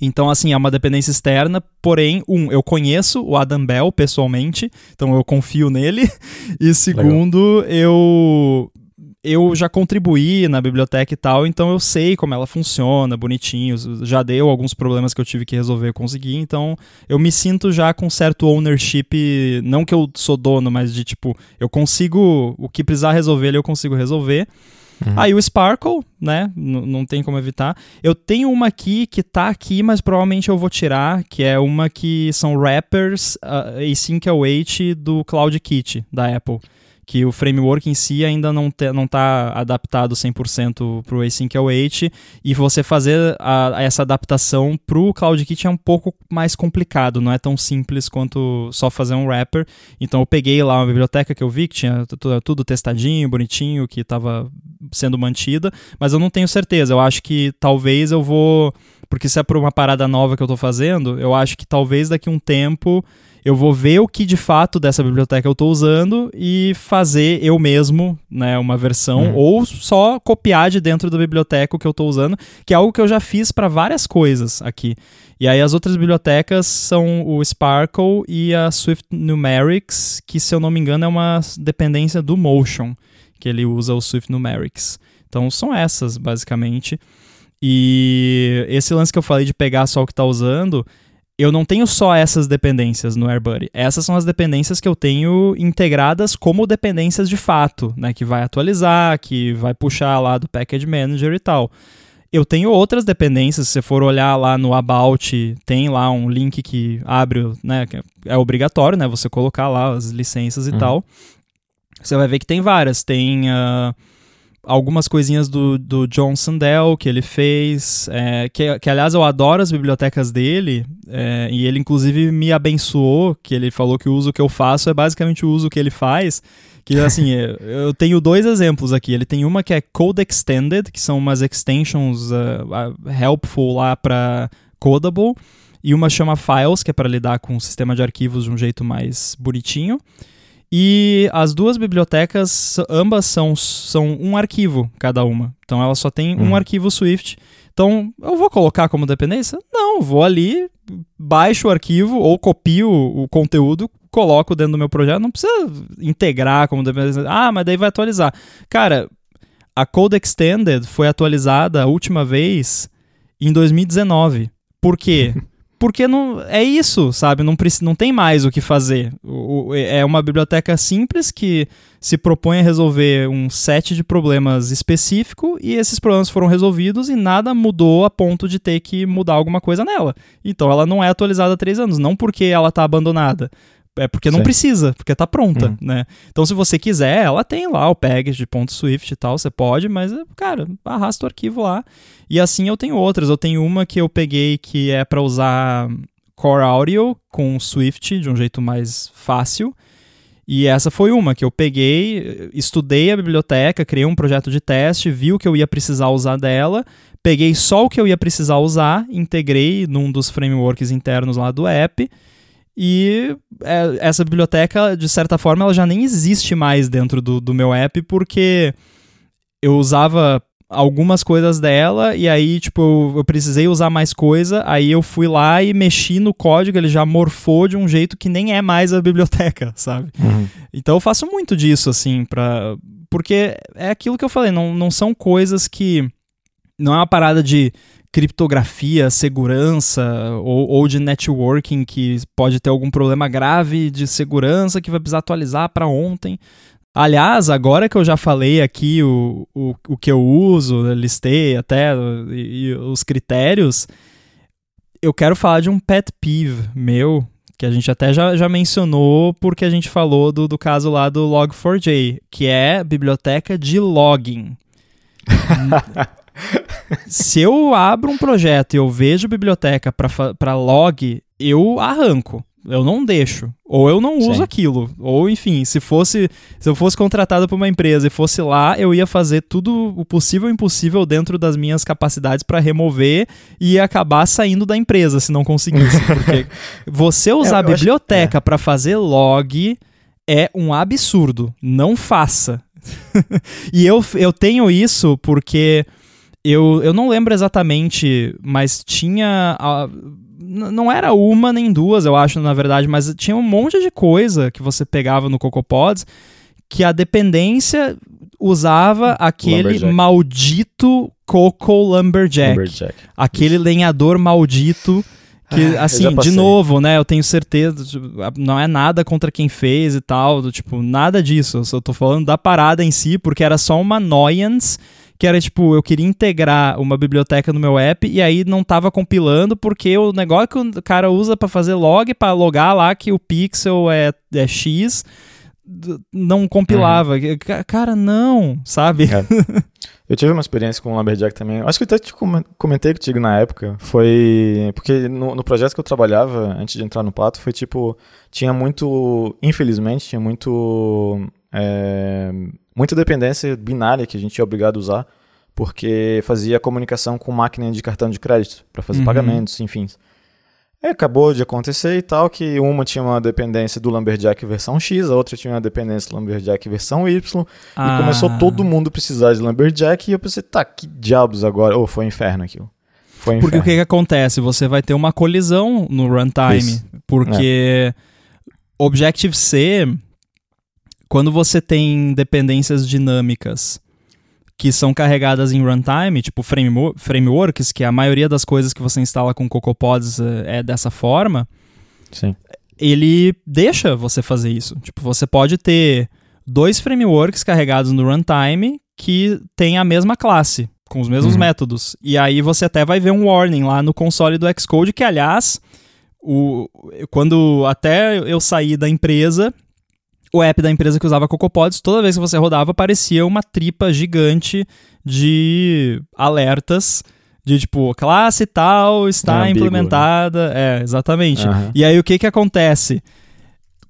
Então, assim, é uma dependência externa, porém, um, eu conheço o Adam Bell pessoalmente, então eu confio nele. <laughs> E segundo, Legal. eu eu já contribuí na biblioteca e tal, então eu sei como ela funciona, bonitinho, já deu alguns problemas que eu tive que resolver, eu consegui, então eu me sinto já com certo ownership, não que eu sou dono, mas de tipo, eu consigo, o que precisar resolver, eu consigo resolver. Uhum. Aí o Sparkle, né? N não tem como evitar. Eu tenho uma aqui que tá aqui, mas provavelmente eu vou tirar, que é uma que são wrappers uh, async await do CloudKit da Apple que o framework em si ainda não está adaptado 100% para o Async Await e você fazer a, essa adaptação para o CloudKit é um pouco mais complicado, não é tão simples quanto só fazer um wrapper. Então eu peguei lá uma biblioteca que eu vi que tinha tudo testadinho, bonitinho, que estava sendo mantida, mas eu não tenho certeza. Eu acho que talvez eu vou, porque se é por uma parada nova que eu estou fazendo, eu acho que talvez daqui a um tempo eu vou ver o que de fato dessa biblioteca eu estou usando e fazer eu mesmo, né, uma versão uhum. ou só copiar de dentro da biblioteca o que eu estou usando, que é algo que eu já fiz para várias coisas aqui. E aí as outras bibliotecas são o Sparkle e a Swift Numerics, que se eu não me engano é uma dependência do Motion, que ele usa o Swift Numerics. Então são essas basicamente. E esse lance que eu falei de pegar só o que está usando, eu não tenho só essas dependências no AirBuddy. Essas são as dependências que eu tenho integradas como dependências de fato, né? Que vai atualizar, que vai puxar lá do Package Manager e tal. Eu tenho outras dependências, se você for olhar lá no About, tem lá um link que abre, né? É obrigatório, né? Você colocar lá as licenças e uhum. tal. Você vai ver que tem várias. Tem. Uh, algumas coisinhas do, do John Sandel que ele fez, é, que, que aliás eu adoro as bibliotecas dele, é, e ele inclusive me abençoou, que ele falou que o uso que eu faço é basicamente o uso que ele faz, que <laughs> assim, eu tenho dois exemplos aqui, ele tem uma que é Code Extended, que são umas extensions uh, helpful lá para Codable, e uma chama Files, que é para lidar com o sistema de arquivos de um jeito mais bonitinho, e as duas bibliotecas, ambas são, são um arquivo cada uma. Então ela só tem um uhum. arquivo Swift. Então eu vou colocar como dependência? Não, vou ali, baixo o arquivo ou copio o conteúdo, coloco dentro do meu projeto. Não precisa integrar como dependência. Ah, mas daí vai atualizar. Cara, a Code Extended foi atualizada a última vez em 2019. Por quê? <laughs> porque não é isso, sabe? Não, não tem mais o que fazer. O, o, é uma biblioteca simples que se propõe a resolver um set de problemas específico e esses problemas foram resolvidos e nada mudou a ponto de ter que mudar alguma coisa nela. Então ela não é atualizada há três anos, não porque ela está abandonada, é porque não Sim. precisa, porque tá pronta, uhum. né? Então, se você quiser, ela tem lá o package de ponto .swift e tal, você pode, mas, cara, arrasta o arquivo lá. E assim eu tenho outras. Eu tenho uma que eu peguei que é para usar Core Audio com Swift de um jeito mais fácil. E essa foi uma que eu peguei, estudei a biblioteca, criei um projeto de teste, vi o que eu ia precisar usar dela, peguei só o que eu ia precisar usar, integrei num dos frameworks internos lá do app e é, essa biblioteca, de certa forma, ela já nem existe mais dentro do, do meu app, porque eu usava algumas coisas dela e aí, tipo, eu, eu, precisei usar mais coisa, aí eu fui lá e mexi no código, ele já morfou de um jeito que nem é mais a biblioteca, <laughs> sabe? Uhum. Então eu faço muito disso, assim, pra... porque é aquilo que eu falei, não, não são coisas que... Não é uma parada de criptografia, segurança ou, ou, de networking que pode ter algum problema grave de segurança que vai precisar atualizar para ontem. Aliás, agora que eu já falei aqui o, o, o que eu uso, listei até e, e os critérios, eu quero falar de um pet peeve meu, que a gente até já, já mencionou porque a gente falou do, do caso lá do Log4j, que é biblioteca de logging. <laughs> Se eu abro um projeto e eu vejo biblioteca para log, eu arranco. Eu não deixo. Ou eu não uso Sim. aquilo. Ou, enfim, se fosse. Se eu fosse contratado por uma empresa e fosse lá, eu ia fazer tudo o possível e impossível dentro das minhas capacidades para remover e acabar saindo da empresa se não conseguisse. <laughs> Porque você usar é, a biblioteca é. para fazer log é um absurdo. Não faça. <laughs> e eu, eu tenho isso porque eu, eu não lembro exatamente, mas tinha. não era uma nem duas, eu acho, na verdade, mas tinha um monte de coisa que você pegava no CocoaPods que a dependência usava aquele Lumberjack. maldito Coco Lumberjack. Lumberjack. Aquele lenhador maldito que, Ah, assim, de novo, né? Eu tenho certeza, tipo, não é nada contra quem fez e tal, do, tipo, nada disso. Eu só tô falando da parada em si, porque era só uma annoyance, que era tipo, eu queria integrar uma biblioteca no meu app e aí não tava compilando, porque o negócio que o cara usa pra fazer log, pra logar lá que o pixel é, é X, não compilava. Ca- Cara, não, sabe? É. <laughs> Eu tive uma experiência com o Lumberjack também. Acho que eu até te comen- comentei contigo na época. Foi. Porque no, no projeto que eu trabalhava, antes de entrar no Pato, foi tipo. Tinha muito. Infelizmente, tinha muito. é, muita dependência binária que a gente é obrigado a usar. Porque fazia comunicação com máquina de cartão de crédito para fazer Uhum. pagamentos, enfim. É, acabou de acontecer e tal, que uma tinha uma dependência do Lumberjack versão X, a outra tinha uma dependência do Lumberjack versão Y, e começou Ah. todo mundo precisar de Lumberjack e eu pensei, tá, que diabos agora? Ou foi um inferno aquilo. Foi um Porque o que, que acontece? Você vai ter uma colisão no runtime. Isso. Porque Objective-C, quando você tem dependências dinâmicas que são carregadas em runtime, tipo frame- frameworks, que a maioria das coisas que você instala com CocoaPods eh, é dessa forma, Sim. ele deixa você fazer isso. Tipo, você pode ter dois frameworks carregados no runtime que tem a mesma classe, com os mesmos Uhum. métodos. E aí você até vai ver um warning lá no console do Xcode, que aliás, o, quando até eu saí da empresa, o app da empresa que usava CocoaPods, toda vez que você rodava, aparecia uma tripa gigante de alertas de tipo, classe tal está É ambíguo, né? implementada. É, exatamente. Aham. E aí o que que acontece?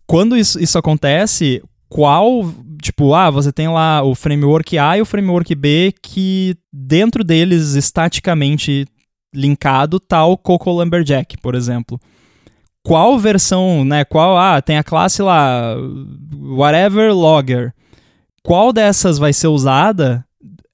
Quando isso, isso acontece, qual, tipo, ah, você tem lá o framework A e o framework B que dentro deles estaticamente linkado tá o Coco Lumberjack, por exemplo. Qual versão, né, qual, ah, tem a classe lá, whatever logger. Qual dessas vai ser usada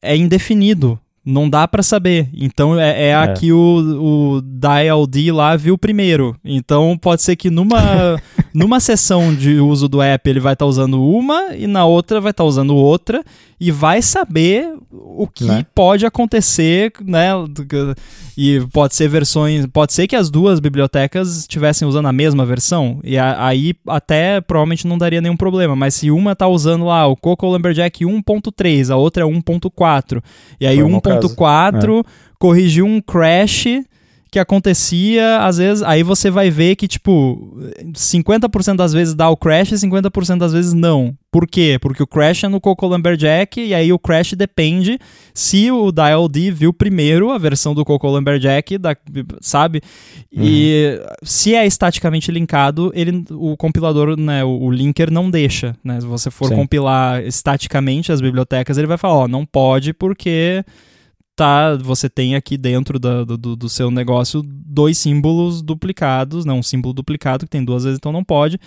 é indefinido. Não dá pra saber. Então é, é a É. que o, o DialD lá viu primeiro. Então pode ser que numa, <laughs> numa sessão de uso do app ele vai estar usando uma e na outra vai estar usando outra e vai saber o que Né? pode acontecer, né? E pode ser versões. Pode ser que as duas bibliotecas estivessem usando a mesma versão. E a- aí até provavelmente não daria nenhum problema. Mas se uma tá usando lá o Coco Lumberjack 1.3, a outra é 1.4. E aí Foi o meu caso. 1.4 corrigiu um crash que acontecia, às vezes, aí você vai ver que, tipo, 50% das vezes dá o crash e 50% das vezes não. Por quê? Porque o crash é no Coco Lumberjack e aí o crash depende se o DialD viu primeiro a versão do Coco Lumberjack, da, sabe? E se é estaticamente linkado, ele, o compilador, né, o, o linker não deixa, né? Se você for Sim. compilar estaticamente as bibliotecas, ele vai falar, ó, não pode porque tá, você tem aqui dentro da- do, do, seu negócio dois símbolos duplicados, não, um símbolo duplicado que tem duas vezes, então não pode.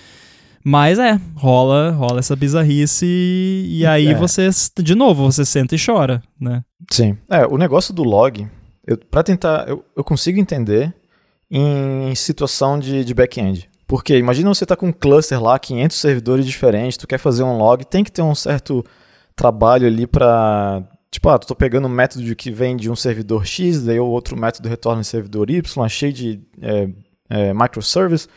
Mas é, rola, rola essa bizarrice e, e aí É. você, de novo, você senta e chora, né? Sim. É, o negócio do log, eu, pra tentar, eu, eu consigo entender em situação de, de back-end. Porque imagina você tá com um cluster lá, 500 servidores diferentes, tu quer fazer um log, tem que ter um certo trabalho ali pra... Tipo, ah, tô pegando um método de que vem de um servidor X, daí o outro método retorna em servidor Y, cheio de é, é, microservice.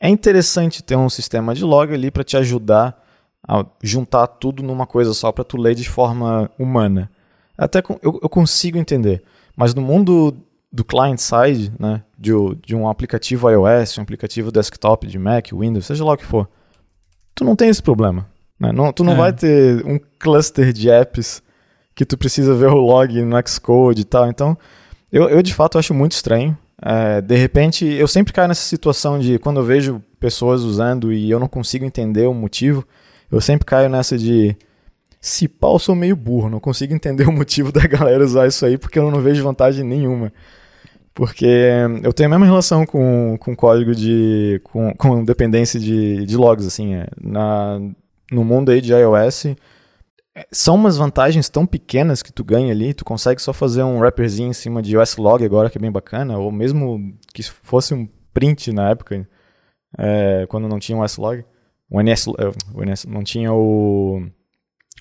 É interessante ter um sistema de log ali para te ajudar a juntar tudo numa coisa só para tu ler de forma humana. Até com- eu, eu consigo entender, mas no mundo do client side, né, de, de um aplicativo iOS, um aplicativo desktop de Mac, Windows, seja lá o que for, tu não tem esse problema. Né? Não, tu não É. vai ter um cluster de apps que tu precisa ver o log no Xcode e tal. Então, eu, eu de fato acho muito estranho. É, de repente, eu sempre caio nessa situação de quando eu vejo pessoas usando e eu não consigo entender o motivo, eu sempre caio nessa de se pau, eu sou meio burro, não consigo entender o motivo da galera usar isso aí porque eu não vejo vantagem nenhuma. Porque eu tenho a mesma relação com, com código de. com, com dependência de, de logs, assim. é. Na, no mundo aí de iOS, são umas vantagens tão pequenas que tu ganha ali, tu consegue só fazer um wrapperzinho em cima de OS Log agora, que é bem bacana, ou mesmo que fosse um print na época, é, quando não tinha um OS Log. o NS, eh, o NS não tinha o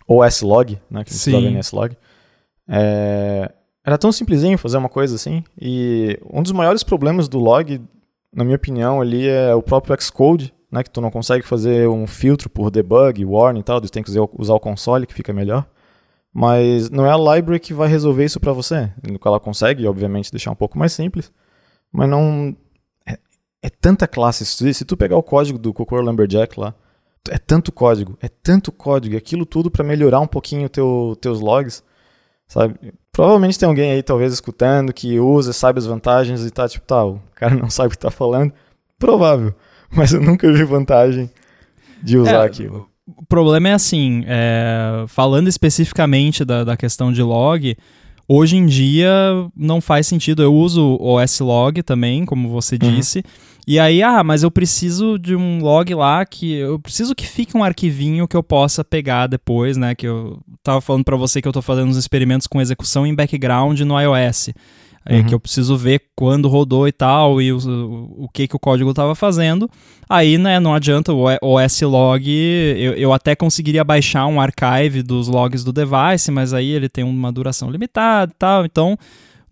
OS Log, né, que Sim. NS Log. É, era tão simplesinho fazer uma coisa assim. E um dos maiores problemas do log, na minha opinião, ali é o próprio Xcode, né, que tu não consegue fazer um filtro por debug, warning e tal, tu tem que usar o console que fica melhor. Mas não é a library que vai resolver isso para você. Ela consegue, obviamente, deixar um pouco mais simples, mas não é, é tanta classe. Se, tu pegar o código do Cocor Lumberjack lá, é tanto código, é tanto código, aquilo tudo para melhorar um pouquinho teu, teus logs, sabe? Provavelmente tem alguém aí, talvez, escutando, que usa, sabe as vantagens e tá tipo, tá, o cara <laughs> não sabe o que tá falando. Provável, <laughs> mas eu nunca vi vantagem de usar É, aquilo. O problema é assim, é, falando especificamente da, da questão de log, hoje em dia não faz sentido. Eu uso o OS Log também, como você Uhum. disse. E aí, ah, mas eu preciso de um log lá que. Eu preciso que fique um arquivinho que eu possa pegar depois, né? Que eu tava falando pra você que eu tô fazendo uns experimentos com execução em background no iOS. Aí Uhum. que eu preciso ver quando rodou e tal, e o, o, o que, que o código estava fazendo. Aí, né, não adianta, o OS log, eu, eu até conseguiria baixar um archive dos logs do device, mas aí ele tem uma duração limitada e tal. Então,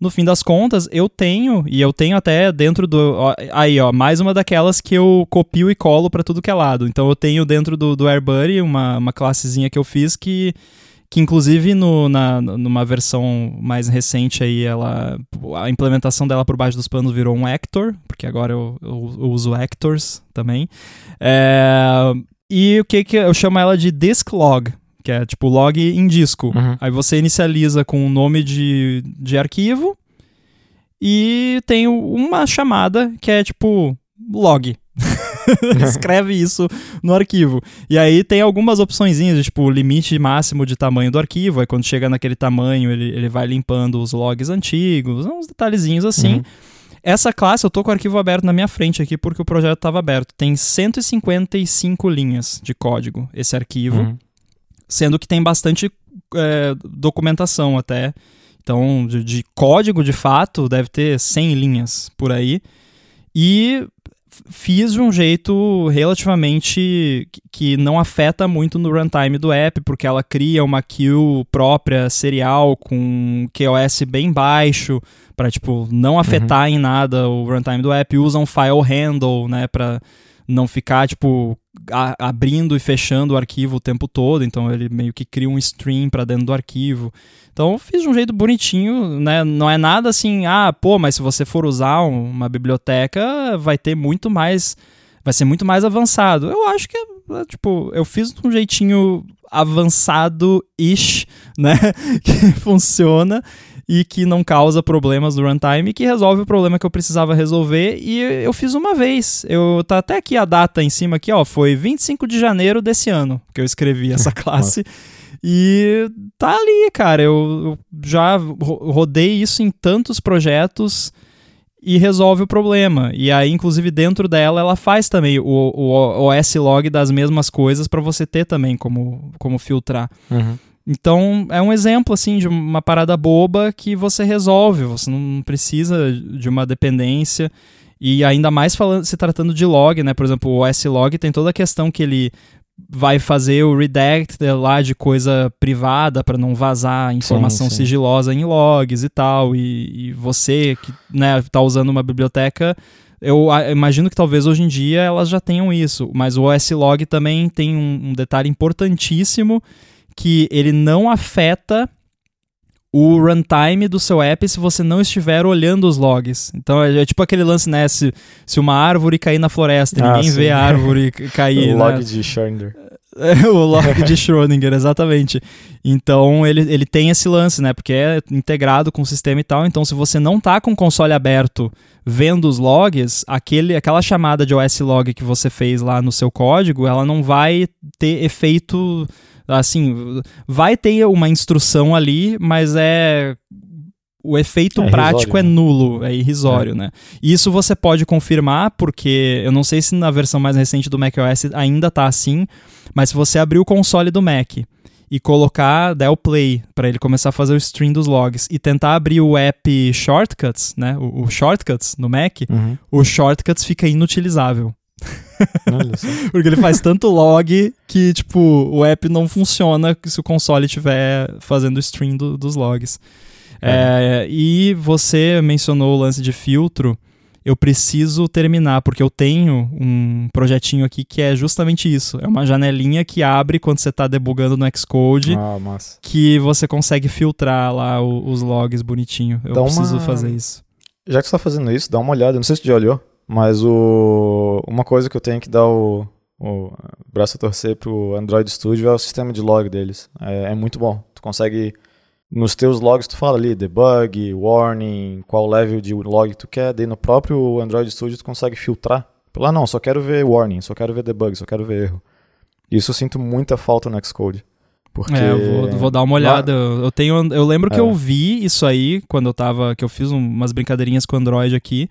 no fim das contas, eu tenho, e eu tenho até dentro do. ó, aí, ó, mais uma daquelas que eu copio e colo para tudo que é lado. Então, eu tenho dentro do, do AirBuddy uma, uma classezinha que eu fiz que que inclusive no, na, numa versão mais recente aí, ela, a implementação dela por baixo dos panos virou um Actor, porque agora eu, eu, eu uso Actors também. É, e o que que eu chamo ela de disk log, que é tipo log em disco. Uhum. Aí você inicializa com o nome de, de arquivo e tem uma chamada que é tipo log. <laughs> <laughs> <laughs> Escreve isso no arquivo. E aí tem algumas opçõezinhas, de, tipo, limite máximo de tamanho do arquivo. Aí quando chega naquele tamanho, ele, ele vai limpando os logs antigos, uns detalhezinhos assim. Uhum. Essa classe, eu tô com o arquivo aberto na minha frente aqui porque o projeto estava aberto. Tem 155 linhas de código, esse arquivo. Uhum. Sendo que tem bastante é, documentação até. Então, de, de código, de fato, deve ter 100 linhas por aí. E fiz de um jeito relativamente que- não afeta muito no runtime do app, porque ela cria uma queue própria serial com QoS bem baixo para tipo não afetar em nada o runtime do app, usa um file handle, né, para não ficar tipo a- abrindo e fechando o arquivo o tempo todo, então ele meio que cria um stream para dentro do arquivo. Então fiz de um jeito bonitinho, né? Não é nada assim, ah, pô, mas se você for usar um- uma biblioteca, vai ter muito mais. Vai ser muito mais avançado. Eu acho que, é, tipo, eu fiz de um jeitinho avançado-ish, né? <laughs> que funciona e que não causa problemas do runtime e que resolve o problema que eu precisava resolver. E eu fiz uma vez. Eu tá até aqui a data em cima aqui, ó, foi 25 de janeiro desse ano que eu escrevi essa <laughs> classe. E tá ali, cara. Eu, eu já ro- rodei isso em tantos projetos e resolve o problema. E aí, inclusive, dentro dela, ela faz também o, o OS log das mesmas coisas para você ter também como, como filtrar. Uhum. Então, é um exemplo, assim, de uma parada boba que você resolve. Você não precisa de uma dependência. E ainda mais falando, se tratando de log, né? Por exemplo, o OS log tem toda a questão que ele vai fazer o redact lá de coisa privada para não vazar informação sim. sigilosa em logs e tal. E, e você que né, tá usando uma biblioteca, eu imagino que talvez hoje em dia elas já tenham isso. Mas o OS log também tem um, um detalhe importantíssimo que ele não afeta o runtime do seu app se você não estiver olhando os logs. Então é, é tipo aquele lance, né? Se, se uma árvore cair na floresta e Ah, ninguém sim. vê a árvore <laughs> cair. o né? log de Schrödinger. <laughs> O log de <laughs> Schrödinger, exatamente. Então ele, ele tem esse lance, né? Porque é integrado com o sistema e tal. Então, se você não tá com o console aberto vendo os logs, aquele, aquela chamada de OS log que você fez lá no seu código, ela não vai ter efeito. Assim, vai ter uma instrução ali, mas é. O efeito É prático é né? nulo, é irrisório, né? Isso você pode confirmar, porque eu não sei se na versão mais recente do macOS ainda tá assim, mas se você abrir o console do Mac e colocar, der o play para ele começar a fazer o stream dos logs e tentar abrir o app Shortcuts, né, o, o Shortcuts no Mac, Uhum. o Shortcuts fica inutilizável. <laughs> <laughs> Porque ele faz tanto log que, tipo, o app não funciona se o console estiver fazendo stream do, dos logs. É. É, e você mencionou o lance de filtro eu preciso terminar, porque eu tenho um projetinho aqui que é justamente isso. É uma janelinha que abre quando você está debugando no Xcode, ah, que você consegue filtrar lá os logs bonitinho. Eu dá preciso uma... fazer isso. Já que você está fazendo isso, dá uma olhada. Não sei se você já olhou, mas o... uma coisa que eu tenho que dar o, o braço a torcer pro Android Studio é o sistema de log deles. É, é muito bom. Tu consegue nos teus logs tu fala ali debug, warning, qual level de log tu quer, daí no próprio Android Studio tu consegue filtrar. Lá não, só quero ver warning, só quero ver debug, só quero ver erro. Isso eu sinto muita falta no Xcode. Porque... É, eu vou, vou dar uma olhada. Eu tenho, eu lembro que é. eu vi isso aí quando eu tava, que eu fiz umas brincadeirinhas com o Android aqui.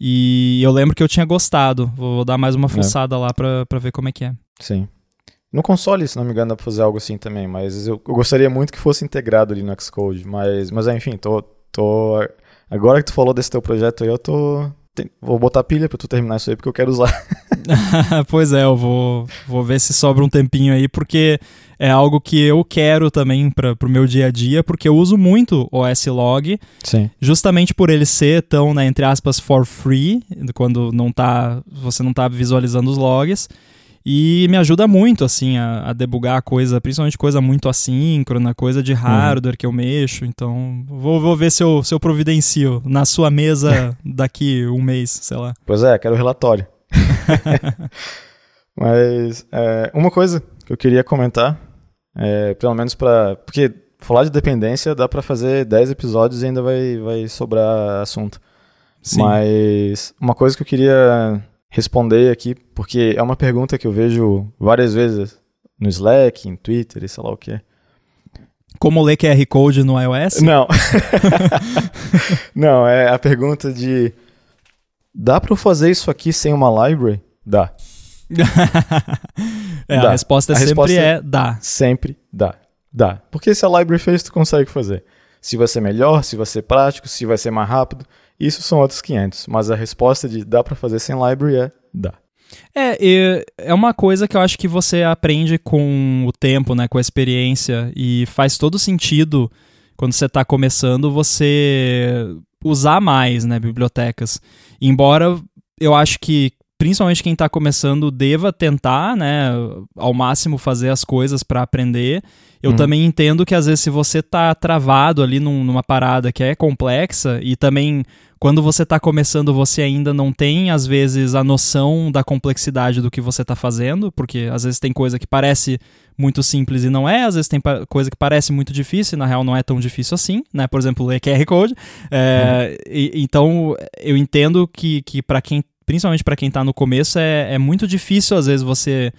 E eu lembro que eu tinha gostado. Vou, dar mais uma é. fuçada é. lá pra, pra ver como é que é. Sim. No console, se não me engano, dá pra fazer algo assim também, mas eu, eu gostaria muito que fosse integrado ali no Xcode. Mas, mas enfim, tô, tô. Agora que tu falou desse teu projeto aí, eu tô. Tem, vou botar pilha pra tu terminar isso aí, porque eu quero usar. <laughs> <laughs> pois é, eu vou, vou ver se sobra um tempinho aí, porque é algo que eu quero também para pro meu dia a dia, porque eu uso muito o S-Log, Sim. justamente por ele ser tão, né, entre aspas, for free, quando não tá, você não tá visualizando os logs. E me ajuda muito, assim, a, a debugar a coisa, principalmente coisa muito assíncrona, coisa de uhum. hardware uhum. que eu mexo. Então, vou, vou ver se eu, se eu providencio na sua mesa <laughs> daqui um mês, sei lá. Pois é, quero relatório. <laughs> Mas é, uma coisa que eu queria comentar, é, pelo menos para. Porque falar de dependência dá para fazer 10 episódios e ainda vai, vai sobrar assunto. Sim. Mas uma coisa que eu queria responder aqui, porque é uma pergunta que eu vejo várias vezes no Slack, em Twitter e sei lá o que. Como ler QR Code no iOS? Não. <laughs> Não, é a pergunta de dá para fazer isso aqui sem uma library? Dá. <laughs> é, dá. A resposta a sempre resposta é dá. Sempre dá. Dá. Porque se a library fez, tu consegue fazer. Se vai ser melhor, se vai ser prático, se vai ser mais rápido. Isso são outros 500, mas a resposta de dá para fazer sem library é dá. É, é uma coisa que eu acho que você aprende com o tempo, né, com a experiência e faz todo sentido quando você está começando você usar mais, né, bibliotecas. Embora eu acho que principalmente quem está começando deva tentar, né, ao máximo fazer as coisas para aprender. Eu hum. também entendo que às vezes se você tá travado ali num, numa parada que é complexa e também quando você está começando, você ainda não tem, às vezes, a noção da complexidade do que você está fazendo, porque às vezes tem coisa que parece muito simples e não é, às vezes tem coisa que parece muito difícil e na real não é tão difícil assim, né? Por exemplo, ler QR Code. É, uhum. e, então, eu entendo que, que para quem, principalmente para quem está no começo, é, é muito difícil, às vezes, você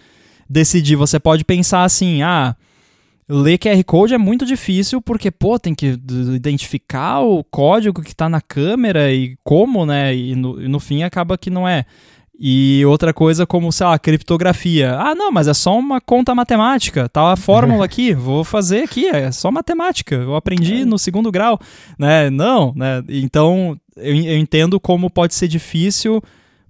decidir. Você pode pensar assim, ah ler QR Code é muito difícil porque, pô, tem que identificar o código que está na câmera e como, né? E no, e no fim acaba que não é. E outra coisa como, sei lá, criptografia. Ah, não, mas é só uma conta matemática. Tá a fórmula aqui, <laughs> vou fazer aqui, é só matemática. Eu aprendi é. no segundo grau, né? Não, né? Então, eu, eu entendo como pode ser difícil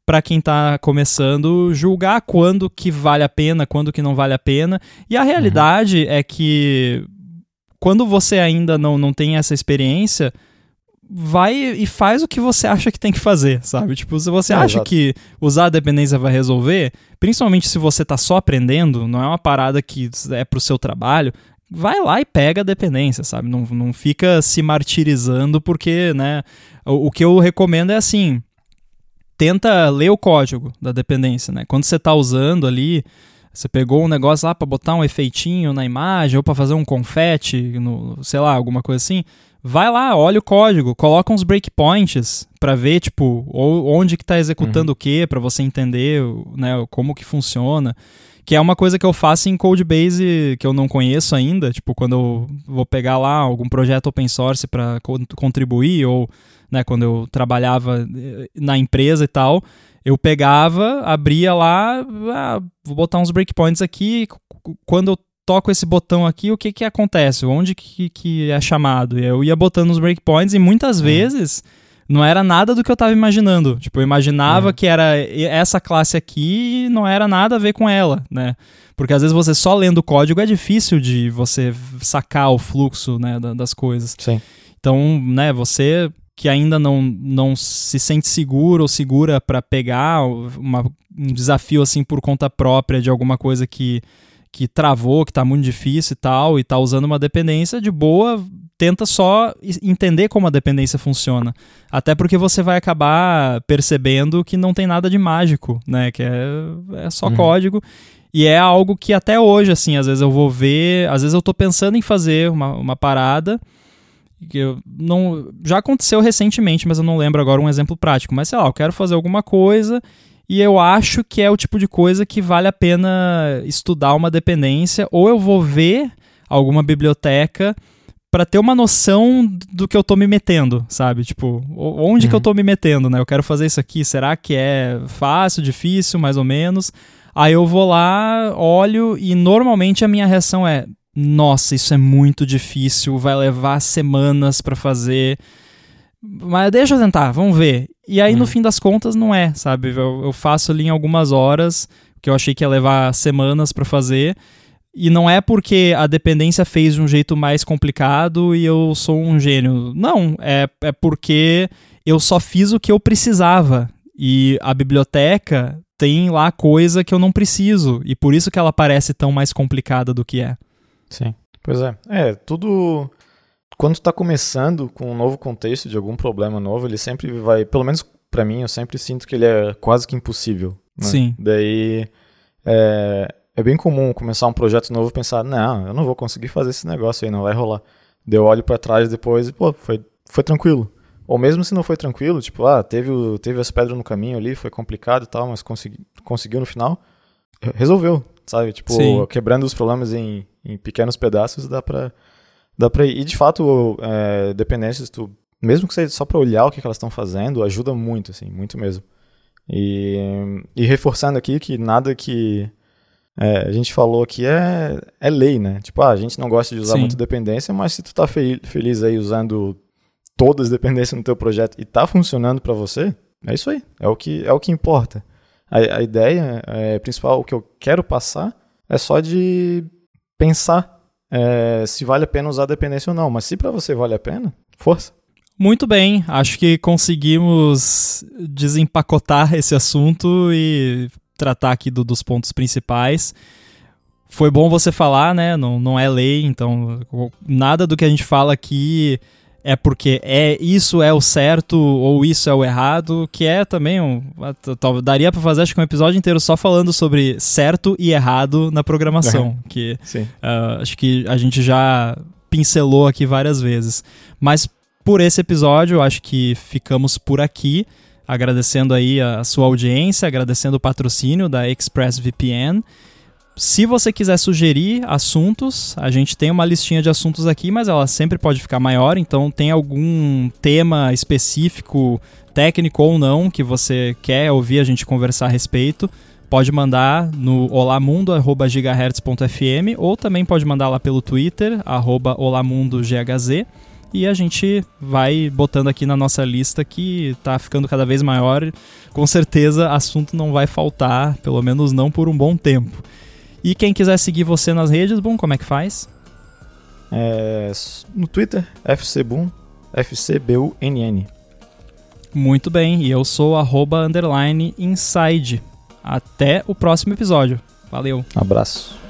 para quem está começando julgar quando que vale a pena, quando que não vale a pena. E a realidade uhum. é que quando você ainda não, não tem essa experiência, vai e faz o que você acha que tem que fazer, sabe? Tipo, se você é, acha exato. que usar a dependência vai resolver, principalmente se você está só aprendendo, não é uma parada que é pro seu trabalho, vai lá e pega a dependência, sabe? Não, não fica se martirizando porque, né? O, o que eu recomendo é assim, tenta ler o código da dependência, né? Quando você está usando ali, você pegou um negócio lá para botar um efeitinho na imagem ou para fazer um confete, no, sei lá, alguma coisa assim, vai lá, olha o código, coloca uns breakpoints para ver tipo onde que está executando uhum. o que, para você entender, né, como que funciona. Que é uma coisa que eu faço em Codebase que eu não conheço ainda, tipo quando eu vou pegar lá algum projeto open source para co contribuir ou né, quando eu trabalhava eh, na empresa e tal, eu pegava, abria lá, ah, vou botar uns breakpoints aqui, quando eu toco esse botão aqui, o que que acontece? Onde que, que é chamado? Eu ia botando os breakpoints e muitas uhum. vezes não era nada do que eu tava imaginando. Tipo, eu imaginava Uhum. que era essa classe aqui e não era nada a ver com ela, né? Porque às vezes você só lendo o código é difícil de você sacar o fluxo né, da- das coisas. Sim. Então, né, você que ainda não, não se sente seguro ou segura para pegar uma- um desafio assim por conta própria de alguma coisa que, que travou, que tá muito difícil e tal, e tá usando uma dependência de boa, tenta só entender como a dependência funciona. Até porque você vai acabar percebendo que não tem nada de mágico, né? Que é, é só Uhum. código. E é algo que até hoje, assim, às vezes eu vou ver, às vezes eu tô pensando em fazer uma, uma parada eu não já aconteceu recentemente, mas eu não lembro agora um exemplo prático. Mas sei lá, eu quero fazer alguma coisa e eu acho que é o tipo de coisa que vale a pena estudar uma dependência, ou eu vou ver alguma biblioteca para ter uma noção do que eu tô me metendo, sabe? Tipo, onde que eu Uhum. tô me metendo, né? Eu quero fazer isso aqui, será que é fácil, difícil, mais ou menos? Aí eu vou lá, olho e normalmente a minha reação é: nossa, isso é muito difícil, vai levar semanas pra fazer. Mas deixa eu tentar, vamos ver. E aí, no Uhum. fim das contas, não é, sabe? Eu, eu faço ali em algumas horas, que eu achei que ia levar semanas pra fazer. E não é porque a dependência fez de um jeito mais complicado e eu sou um gênio. Não, é, é porque eu só fiz o que eu precisava. E a biblioteca tem lá coisa que eu não preciso. E por isso que ela parece tão mais complicada do que é. Sim. Pois é. É, tudo. Quando tu tá começando com um novo contexto de algum problema novo, ele sempre vai. Pelo menos pra mim, eu sempre sinto que ele é quase que impossível. né? Sim. Daí. É, é bem comum começar um projeto novo e pensar: não, eu não vou conseguir fazer esse negócio aí, não vai rolar. Daí eu olho pra trás depois e, pô, foi, foi tranquilo. Ou mesmo se não foi tranquilo, tipo, ah, teve, o- teve as pedras no caminho ali, foi complicado e tal, mas consegui, conseguiu no final, resolveu, sabe? Tipo, Sim. quebrando os problemas em, em pequenos pedaços, dá pra, dá pra ir. E de fato, é, dependências, tu, mesmo que seja só pra olhar o que, que elas estão fazendo, ajuda muito, assim, muito mesmo. E, e reforçando aqui que nada que é, a gente falou aqui é, é lei, né? Tipo, ah, a gente não gosta de usar Sim. muito dependência, mas se tu tá fe- feliz aí usando todas as dependências no teu projeto e tá funcionando pra você, é isso aí. É o que, é o que importa. A, a ideia é, principal, o que eu quero passar, é só de pensar é, se vale a pena usar dependência ou não. Mas se pra você vale a pena, força. Muito bem, acho que conseguimos desempacotar esse assunto e tratar aqui do- dos pontos principais. Foi bom você falar, né? Não, não é lei, então nada do que a gente fala aqui é porque é isso é o certo ou isso é o errado, que é também um. tal- Daria pra fazer acho que um episódio inteiro só falando sobre certo e errado na programação, que Sim. ah, acho que a gente já pincelou aqui várias vezes. Mas por esse episódio, acho que ficamos por aqui. Agradecendo aí a sua audiência, agradecendo o patrocínio da ExpressVPN. Se você quiser sugerir assuntos, a gente tem uma listinha de assuntos aqui, mas ela sempre pode ficar maior. Então, tem algum tema específico, técnico ou não, que você quer ouvir a gente conversar a respeito, pode mandar no olamundo.gigahertz.fm ou também pode mandar lá pelo Twitter, arroba olamundogHz. E a gente vai botando aqui na nossa lista que tá ficando cada vez maior. Com certeza, assunto não vai faltar, pelo menos não por um bom tempo. E quem quiser seguir você nas redes, bom, como é que faz? É, no Twitter, FCBoom, FCBUNN. Muito bem, e eu sou arroba underline inside. Até o próximo episódio. Valeu! Abraço.